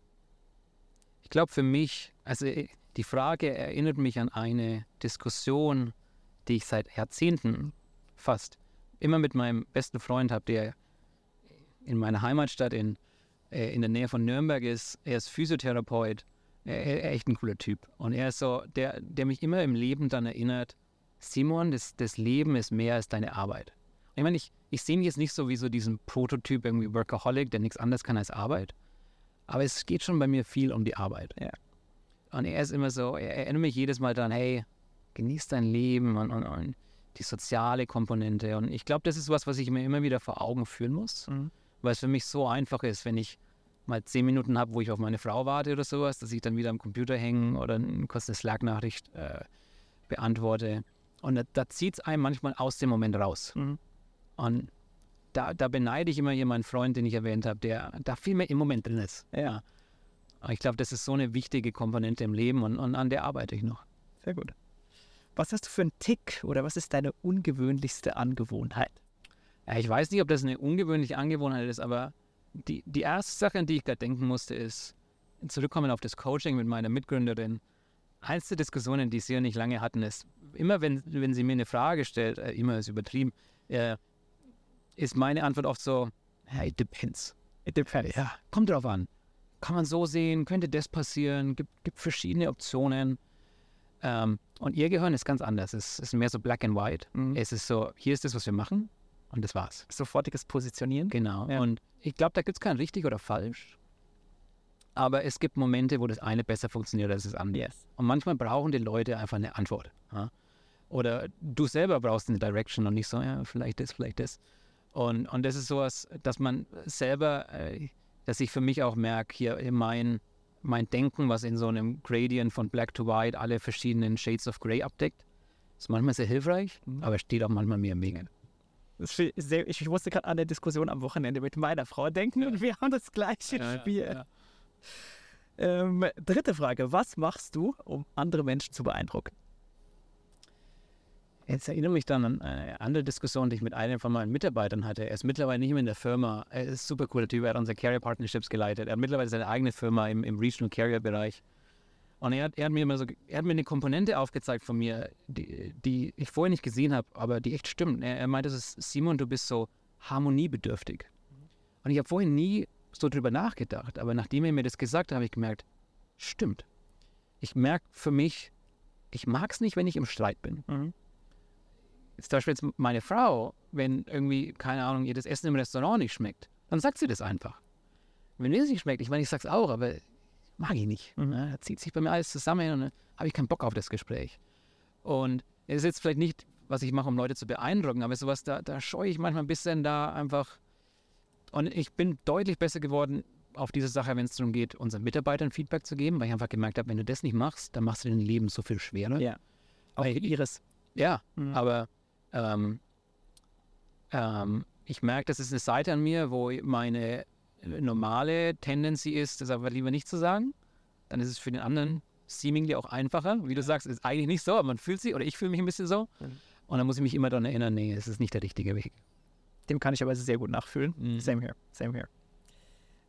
Ich glaube für mich, also äh, die Frage erinnert mich an eine Diskussion, die ich seit Jahrzehnten fast immer mit meinem besten Freund habe, der in meiner Heimatstadt in, äh, in der Nähe von Nürnberg ist. Er ist Physiotherapeut, er, er echt ein cooler Typ. Und er ist so, der, der mich immer im Leben dann erinnert, Simon, das, das Leben ist mehr als deine Arbeit. Ich meine, ich, ich sehe mich jetzt nicht so wie so diesen Prototyp irgendwie Workaholic, der nichts anderes kann als Arbeit. Aber es geht schon bei mir viel um die Arbeit. Ja. Und er ist immer so, er erinnert mich jedes Mal daran, hey, genieß dein Leben und, und, und die soziale Komponente. Und ich glaube, das ist was, was ich mir immer wieder vor Augen führen muss, Mhm. weil es für mich so einfach ist, wenn ich mal zehn Minuten habe, wo ich auf meine Frau warte oder sowas, dass ich dann wieder am Computer hänge oder eine kurze Slack-Nachricht äh, beantworte. Und da, da zieht es einem manchmal aus dem Moment raus. Mhm. Und da, da beneide ich immer hier meinen Freund, den ich erwähnt habe, der da viel mehr im Moment drin ist. Ja, Ich glaube, das ist so eine wichtige Komponente im Leben und, und an der arbeite ich noch. sehr gut. Was hast du für einen Tick oder was ist deine ungewöhnlichste Angewohnheit? Ja, ich weiß nicht, ob das eine ungewöhnliche Angewohnheit ist, aber die, die erste Sache, an die ich gerade denken musste, ist, zurückkommen auf das Coaching mit meiner Mitgründerin. Eins der Diskussionen, die sie und ich lange hatten, ist, immer wenn, wenn sie mir eine Frage stellt, äh, immer ist übertrieben, äh, ist meine Antwort oft so, ja, it depends. It depends. Ja, kommt drauf an. Kann man so sehen, könnte das passieren, gibt, gibt verschiedene Optionen. Ähm, und ihr Gehirn ist ganz anders. Es ist mehr so black and white. Mhm. Es ist so, hier ist das, was wir machen und das war's. Sofortiges Positionieren. Genau. Ja. Und ich glaube, da gibt es kein richtig oder falsch. Aber es gibt Momente, wo das eine besser funktioniert als das andere. Yes. Und manchmal brauchen die Leute einfach eine Antwort. Ja? Oder du selber brauchst eine Direction und nicht so, ja, vielleicht das, vielleicht das. Und, und das ist sowas, dass man selber, äh, dass ich für mich auch merke, hier in mein, mein Denken, was in so einem Gradient von Black to White alle verschiedenen Shades of Grey abdeckt, ist manchmal sehr hilfreich, Mhm. aber steht auch manchmal mir im Weg. Sehr, ich, musste gerade an der Diskussion am Wochenende mit meiner Frau denken und wir haben das gleiche Spiel. Ähm, dritte Frage. Was machst du, um andere Menschen zu beeindrucken? Jetzt erinnere mich dann an eine andere Diskussion, die ich mit einem von meinen Mitarbeitern hatte. Er ist mittlerweile nicht mehr in der Firma. Er ist ein super cooler Typ. Er hat unsere Carrier Partnerships geleitet. Er hat mittlerweile seine eigene Firma im, im Regional Carrier Bereich. Und er hat, er hat mir immer so, er hat mir eine Komponente aufgezeigt von mir, die, die ich vorher nicht gesehen habe, aber die echt stimmt. Er, er meinte, Simon, du bist so harmoniebedürftig. Und ich habe vorher nie so drüber nachgedacht. Aber nachdem er mir das gesagt hat, habe ich gemerkt, stimmt. Ich merke für mich, ich mag es nicht, wenn ich im Streit bin jetzt zum Beispiel jetzt meine Frau, wenn irgendwie, keine Ahnung, ihr das Essen im Restaurant nicht schmeckt, dann sagt sie das einfach. Wenn mir das nicht schmeckt, ich meine, ich sag's auch, aber mag ich nicht. Mhm. Ne? Da zieht sich bei mir alles zusammen und dann habe ich keinen Bock auf das Gespräch. Und es ist jetzt vielleicht nicht, was ich mache, um Leute zu beeindrucken, aber sowas, da, da scheue ich manchmal ein bisschen da einfach. Und ich bin deutlich besser geworden auf diese Sache, wenn es darum geht, unseren Mitarbeitern Feedback zu geben, weil ich einfach gemerkt habe, wenn du das nicht machst, dann machst du dein Leben so viel schwerer. Ja. Auch Weil- Iris. Ja, Mhm. aber ähm, ähm, ich merke, das ist eine Seite an mir, wo meine normale Tendency ist, das einfach lieber nicht zu sagen. Dann ist es für den anderen seemingly auch einfacher. Wie du sagst, ist eigentlich nicht so, aber man fühlt sich, oder ich fühle mich ein bisschen so. Und dann muss ich mich immer daran erinnern, nee, es ist nicht der richtige Weg. Dem kann ich aber sehr gut nachfühlen. Mhm. Same here. Same here.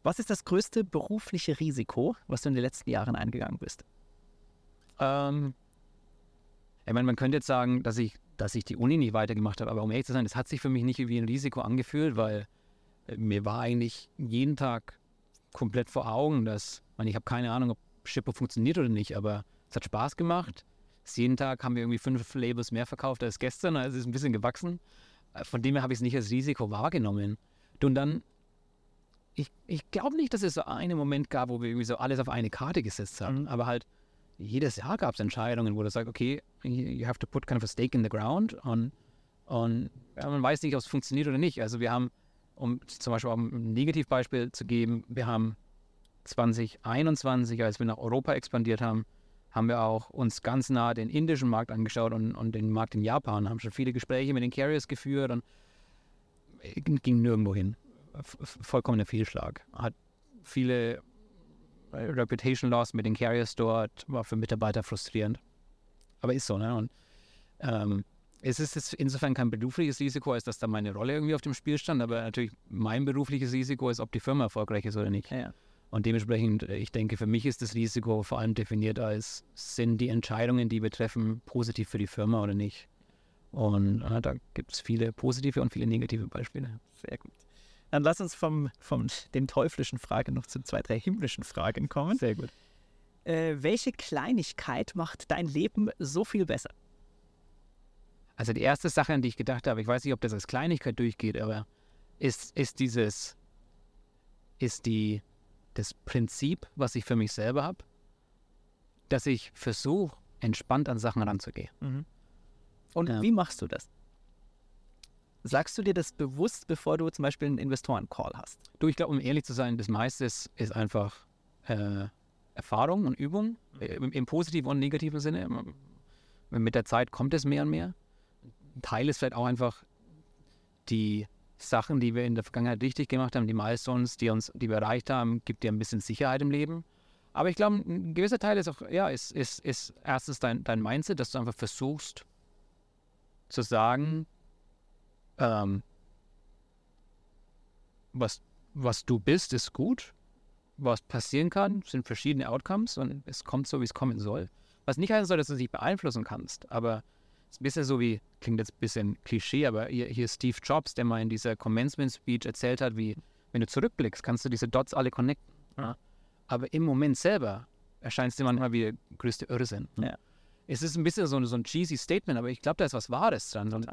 Was ist das größte berufliche Risiko, was du in den letzten Jahren eingegangen bist? Ähm, Ich meine, man könnte jetzt sagen, dass ich, dass ich die Uni nicht weitergemacht habe, aber um ehrlich zu sein, das hat sich für mich nicht wie ein Risiko angefühlt, weil äh, mir war eigentlich jeden Tag komplett vor Augen, dass, ich, meine, ich habe keine Ahnung, ob Shippo funktioniert oder nicht, aber es hat Spaß gemacht. Jeden Tag haben wir irgendwie fünf Labels mehr verkauft als gestern, also es ist ein bisschen gewachsen. Äh, von dem her habe ich es nicht als Risiko wahrgenommen. Und dann, ich, ich glaube nicht, dass es so einen Moment gab, wo wir irgendwie so alles auf eine Karte gesetzt haben, mhm. aber halt jedes Jahr gab es Entscheidungen, wo du sagst, okay, you have to put kind of a stake in the ground und, und ja, man weiß nicht, ob es funktioniert oder nicht. Also wir haben, um zum Beispiel auch ein Negativbeispiel zu geben, wir haben 2021, als wir nach Europa expandiert haben, haben wir auch uns ganz nah den indischen Markt angeschaut und, und den Markt in Japan, haben schon viele Gespräche mit den Carriers geführt und ging nirgendwo hin. Vollkommener Fehlschlag. Hat viele äh, Reputation Loss mit den Carriers dort, war für Mitarbeiter frustrierend. Aber ist so, ne? Und ähm, es ist insofern kein berufliches Risiko, als dass da meine Rolle irgendwie auf dem Spiel stand, aber natürlich mein berufliches Risiko ist, ob die Firma erfolgreich ist oder nicht. Ja. Und dementsprechend, äh, ich denke, für mich ist das Risiko vor allem definiert als, sind die Entscheidungen, die wir treffen, positiv für die Firma oder nicht. Und äh, da gibt es viele positive und viele negative Beispiele. Sehr gut. Dann lass uns vom, vom den teuflischen Fragen noch zu zwei, drei himmlischen Fragen kommen. Sehr gut. Äh, welche Kleinigkeit macht dein Leben so viel besser? Also die erste Sache, an die ich gedacht habe, ich weiß nicht, ob das als Kleinigkeit durchgeht, aber ist, ist dieses, ist die das Prinzip, was ich für mich selber habe, dass ich versuche, entspannt an Sachen ranzugehen. Mhm. Und ja. wie machst du das? Sagst du dir das bewusst, bevor du zum Beispiel einen Investoren-Call hast? Du, ich glaube, um ehrlich zu sein, das meiste ist, ist einfach äh, Erfahrung und Übung, mhm. im, im, positiven und negativen Sinne. Mit der Zeit kommt es mehr und mehr. Ein Teil ist vielleicht auch einfach die Sachen, die wir in der Vergangenheit richtig gemacht haben, die Milestones, die uns, die wir erreicht haben, gibt dir ein bisschen Sicherheit im Leben. Aber ich glaube, ein gewisser Teil ist auch, ja, ist, ist, ist erstens dein, dein Mindset, dass du einfach versuchst zu sagen, ähm, was, was du bist, ist gut. Was passieren kann, sind verschiedene Outcomes und es kommt so, wie es kommen soll. Was nicht heißen soll, dass du es nicht beeinflussen kannst, aber ist ein bisschen so wie, klingt jetzt ein bisschen Klischee, aber hier, hier Steve Jobs, der mal in dieser Commencement Speech erzählt hat, wie, wenn du zurückblickst, kannst du diese Dots alle connecten. Ja. Aber im Moment selber erscheint es dir manchmal wie der größte Irrsinn. Ja. Es ist ein bisschen so, so ein cheesy Statement, aber ich glaube, da ist was Wahres dran. Und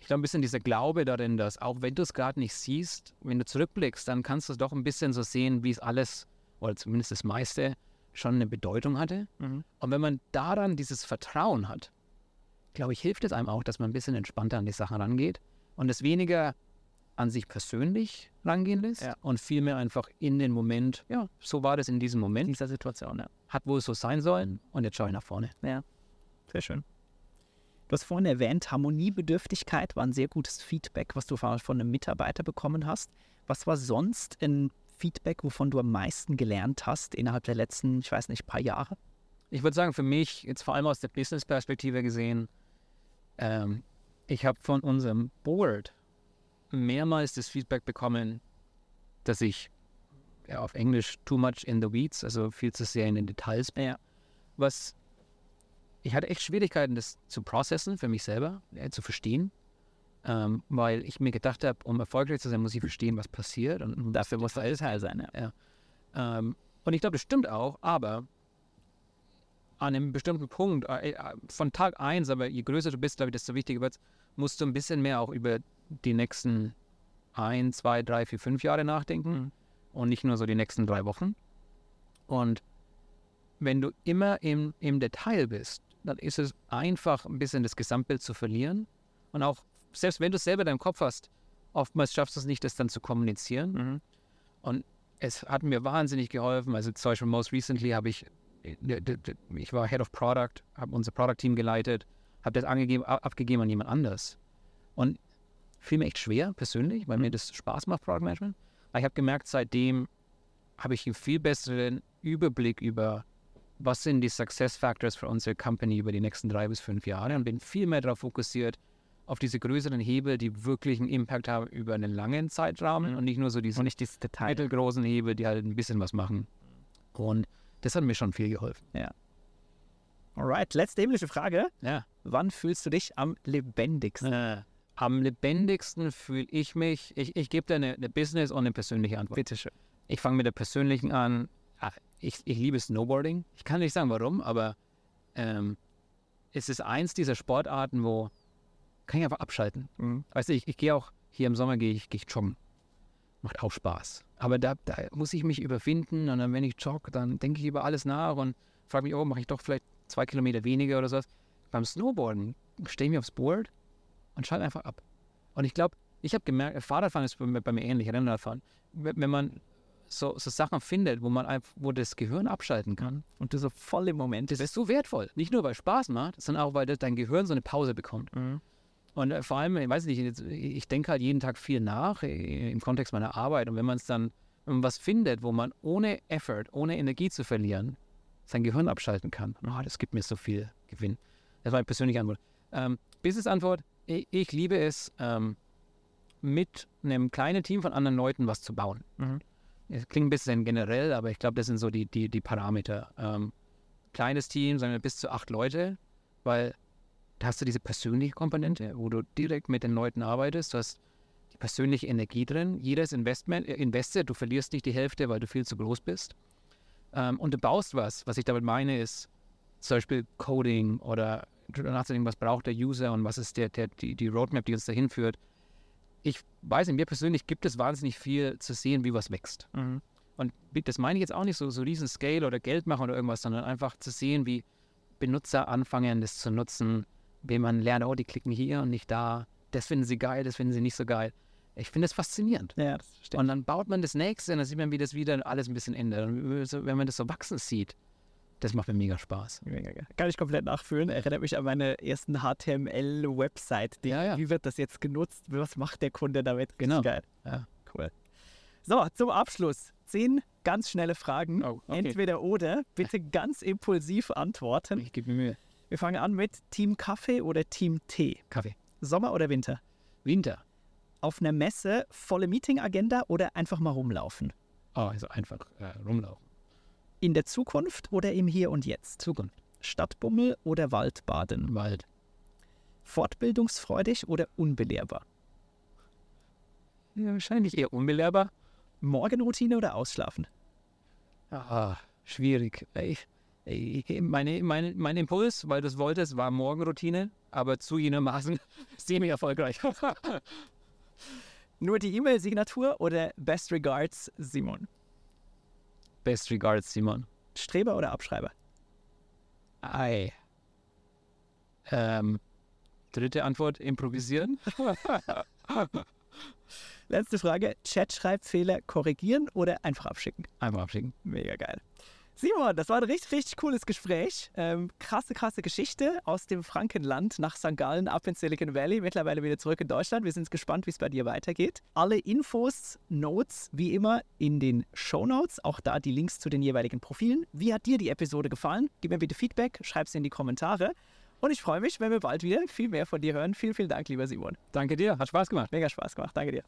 ich glaube, ein bisschen dieser Glaube darin, dass auch wenn du es gerade nicht siehst, wenn du zurückblickst, dann kannst du es doch ein bisschen so sehen, wie es alles, oder zumindest das meiste, schon eine Bedeutung hatte. Mhm. Und wenn man daran dieses Vertrauen hat, glaube ich, hilft es einem auch, dass man ein bisschen entspannter an die Sachen rangeht und es weniger an sich persönlich rangehen lässt ja. und vielmehr einfach in den Moment, ja, so war das in diesem Moment. Dieser Situation, ja. Hat wohl so sein sollen und jetzt schaue ich nach vorne. Ja, sehr schön. Du hast vorhin erwähnt, Harmoniebedürftigkeit war ein sehr gutes Feedback, was du von einem Mitarbeiter bekommen hast. Was war sonst ein Feedback, wovon du am meisten gelernt hast innerhalb der letzten, ich weiß nicht, paar Jahre? Ich würde sagen, für mich, jetzt vor allem aus der Business-Perspektive gesehen, ähm, ich habe von unserem Board mehrmals das Feedback bekommen, dass ich ja, auf Englisch too much in the weeds, also viel zu sehr in den Details bin. Ja. Was ich hatte echt Schwierigkeiten, das zu processen für mich selber, ja, zu verstehen, ähm, weil ich mir gedacht habe, um erfolgreich zu sein, muss ich verstehen, was passiert und dafür muss alles heil sein. Ja. Ähm, und ich glaube, das stimmt auch, aber an einem bestimmten Punkt, äh, äh, von Tag 1, aber je größer du bist, glaube ich, desto wichtiger wird es, musst du ein bisschen mehr auch über die nächsten ein, zwei, drei, vier, fünf Jahre nachdenken mhm. und nicht nur so die nächsten drei Wochen. Und wenn du immer im, im Detail bist, dann ist es einfach ein bisschen das Gesamtbild zu verlieren. Und auch, selbst wenn du es selber in deinem Kopf hast, oftmals schaffst du es nicht, das dann zu kommunizieren. Mhm. Und es hat mir wahnsinnig geholfen. Also zum Beispiel most recently habe ich ich war Head of Product, habe unser Product-Team geleitet, habe das angegeben, abgegeben an jemand anders. Und fiel mir echt schwer, persönlich, weil mir mhm. das Spaß macht, Product Management. Aber ich habe gemerkt, seitdem habe ich einen viel besseren Überblick über, was sind die Success Factors für unsere Company über die nächsten drei bis fünf Jahre und bin viel mehr darauf fokussiert, auf diese größeren Hebel, die wirklich einen Impact haben über einen langen Zeitraum mhm. und nicht nur so diese mittelgroßen Hebel, die halt ein bisschen was machen. Und das hat mir schon viel geholfen. Ja. Alright, letzte himmlische Frage. Ja. Wann fühlst du dich am lebendigsten? Äh, am lebendigsten fühle ich mich, ich, ich gebe dir eine, eine Business- und eine persönliche Antwort. Bitteschön. Ich fange mit der persönlichen an. Ich, ich liebe Snowboarding. Ich kann nicht sagen, warum, aber ähm, es ist eins dieser Sportarten, wo kann ich einfach abschalten. Mhm. Weißt du, ich, ich gehe auch, hier im Sommer gehe ich, gehe ich joggen. Macht auch Spaß. Aber da, da muss ich mich überwinden und dann, wenn ich jogge, dann denke ich über alles nach und frage mich, oh, mache ich doch vielleicht zwei Kilometer weniger oder sowas. Beim Snowboarden stehe ich mir aufs Board und schalte einfach ab. Und ich glaube, ich habe gemerkt, Fahrradfahren ist bei mir, bei mir ähnlich, Rennradfahren. Wenn man so, so Sachen findet, wo man einfach, wo das Gehirn abschalten kann, Und du so voll im Moment das ist so wertvoll. Nicht nur, weil es Spaß macht, sondern auch, weil das dein Gehirn so eine Pause bekommt. Mhm. Und äh, vor allem, ich weiß nicht, ich denke halt jeden Tag viel nach äh, im Kontext meiner Arbeit. Und wenn man es dann, wenn man was findet, wo man ohne Effort, ohne Energie zu verlieren, sein Gehirn abschalten kann, oh, das gibt mir so viel Gewinn. Das war meine persönliche Antwort. Ähm, Business-Antwort, ich, ich liebe es, ähm, mit einem kleinen Team von anderen Leuten was zu bauen. Mhm. Es klingt ein bisschen generell, aber ich glaube, das sind so die, die, die Parameter. Ähm, kleines Team, sagen wir bis zu acht Leute, weil da hast du diese persönliche Komponente, wo du direkt mit den Leuten arbeitest. Du hast die persönliche Energie drin. Jedes Investment, äh, investet, du verlierst nicht die Hälfte, weil du viel zu groß bist. Ähm, und du baust was. Was ich damit meine, ist zum Beispiel Coding oder nachzudenken, was braucht der User und was ist der, der, die, die Roadmap, die uns dahin führt. Ich weiß, in mir persönlich gibt es wahnsinnig viel zu sehen, wie was wächst. Mhm. Und das meine ich jetzt auch nicht so, so riesen Scale oder Geld machen oder irgendwas, sondern einfach zu sehen, wie Benutzer anfangen, das zu nutzen, wie man lernt, oh, die klicken hier und nicht da. Das finden sie geil, das finden sie nicht so geil. Ich finde das faszinierend. Ja, das stimmt. Und dann baut man das nächste und dann sieht man, wie das wieder alles ein bisschen ändert. Und wenn man das so wachsen sieht, das macht mir mega Spaß. Mega geil. Kann ich komplett nachfühlen. Erinnert mich an meine ersten HTML-Website. Ja, ja. Wie wird das jetzt genutzt? Was macht der Kunde damit? Genau. Geil. Ja. Cool. So, zum Abschluss. Zehn ganz schnelle Fragen. Oh, okay. Entweder oder. Bitte ganz impulsiv antworten. Ich gebe mir Mühe. Wir fangen an mit Team Kaffee oder Team Tee. Kaffee. Sommer oder Winter? Winter. Auf einer Messe volle Meeting-Agenda oder einfach mal rumlaufen? Oh, also einfach äh, rumlaufen. In der Zukunft oder im Hier und Jetzt? Zukunft. Stadtbummel oder Waldbaden? Wald. Fortbildungsfreudig oder unbelehrbar? Ja, wahrscheinlich eher unbelehrbar. Morgenroutine oder Ausschlafen? Ah, schwierig. Ich, ich, meine, meine, mein Impuls, weil du es wolltest, war Morgenroutine, aber zugegebenermaßen (laughs) semi-erfolgreich. (laughs) Nur die E-Mail-Signatur oder Best Regards Simon? Best regards, Simon. Streber oder Abschreiber? Ei. Ähm, dritte Antwort, improvisieren. (laughs) (laughs) Letzte Frage: Chat-Schreibfehler korrigieren oder einfach abschicken? Einfach abschicken. Mega geil. Simon, das war ein richtig, richtig cooles Gespräch. Ähm, krasse, krasse Geschichte aus dem Frankenland nach St. Gallen ab in Silicon Valley, mittlerweile wieder zurück in Deutschland. Wir sind gespannt, wie es bei dir weitergeht. Alle Infos, Notes, wie immer in den Show Notes, auch da die Links zu den jeweiligen Profilen. Wie hat dir die Episode gefallen? Gib mir bitte Feedback, schreib es in die Kommentare. Und ich freue mich, wenn wir bald wieder viel mehr von dir hören. Vielen, vielen Dank, lieber Simon. Danke dir, hat Spaß gemacht. Mega Spaß gemacht. Danke dir.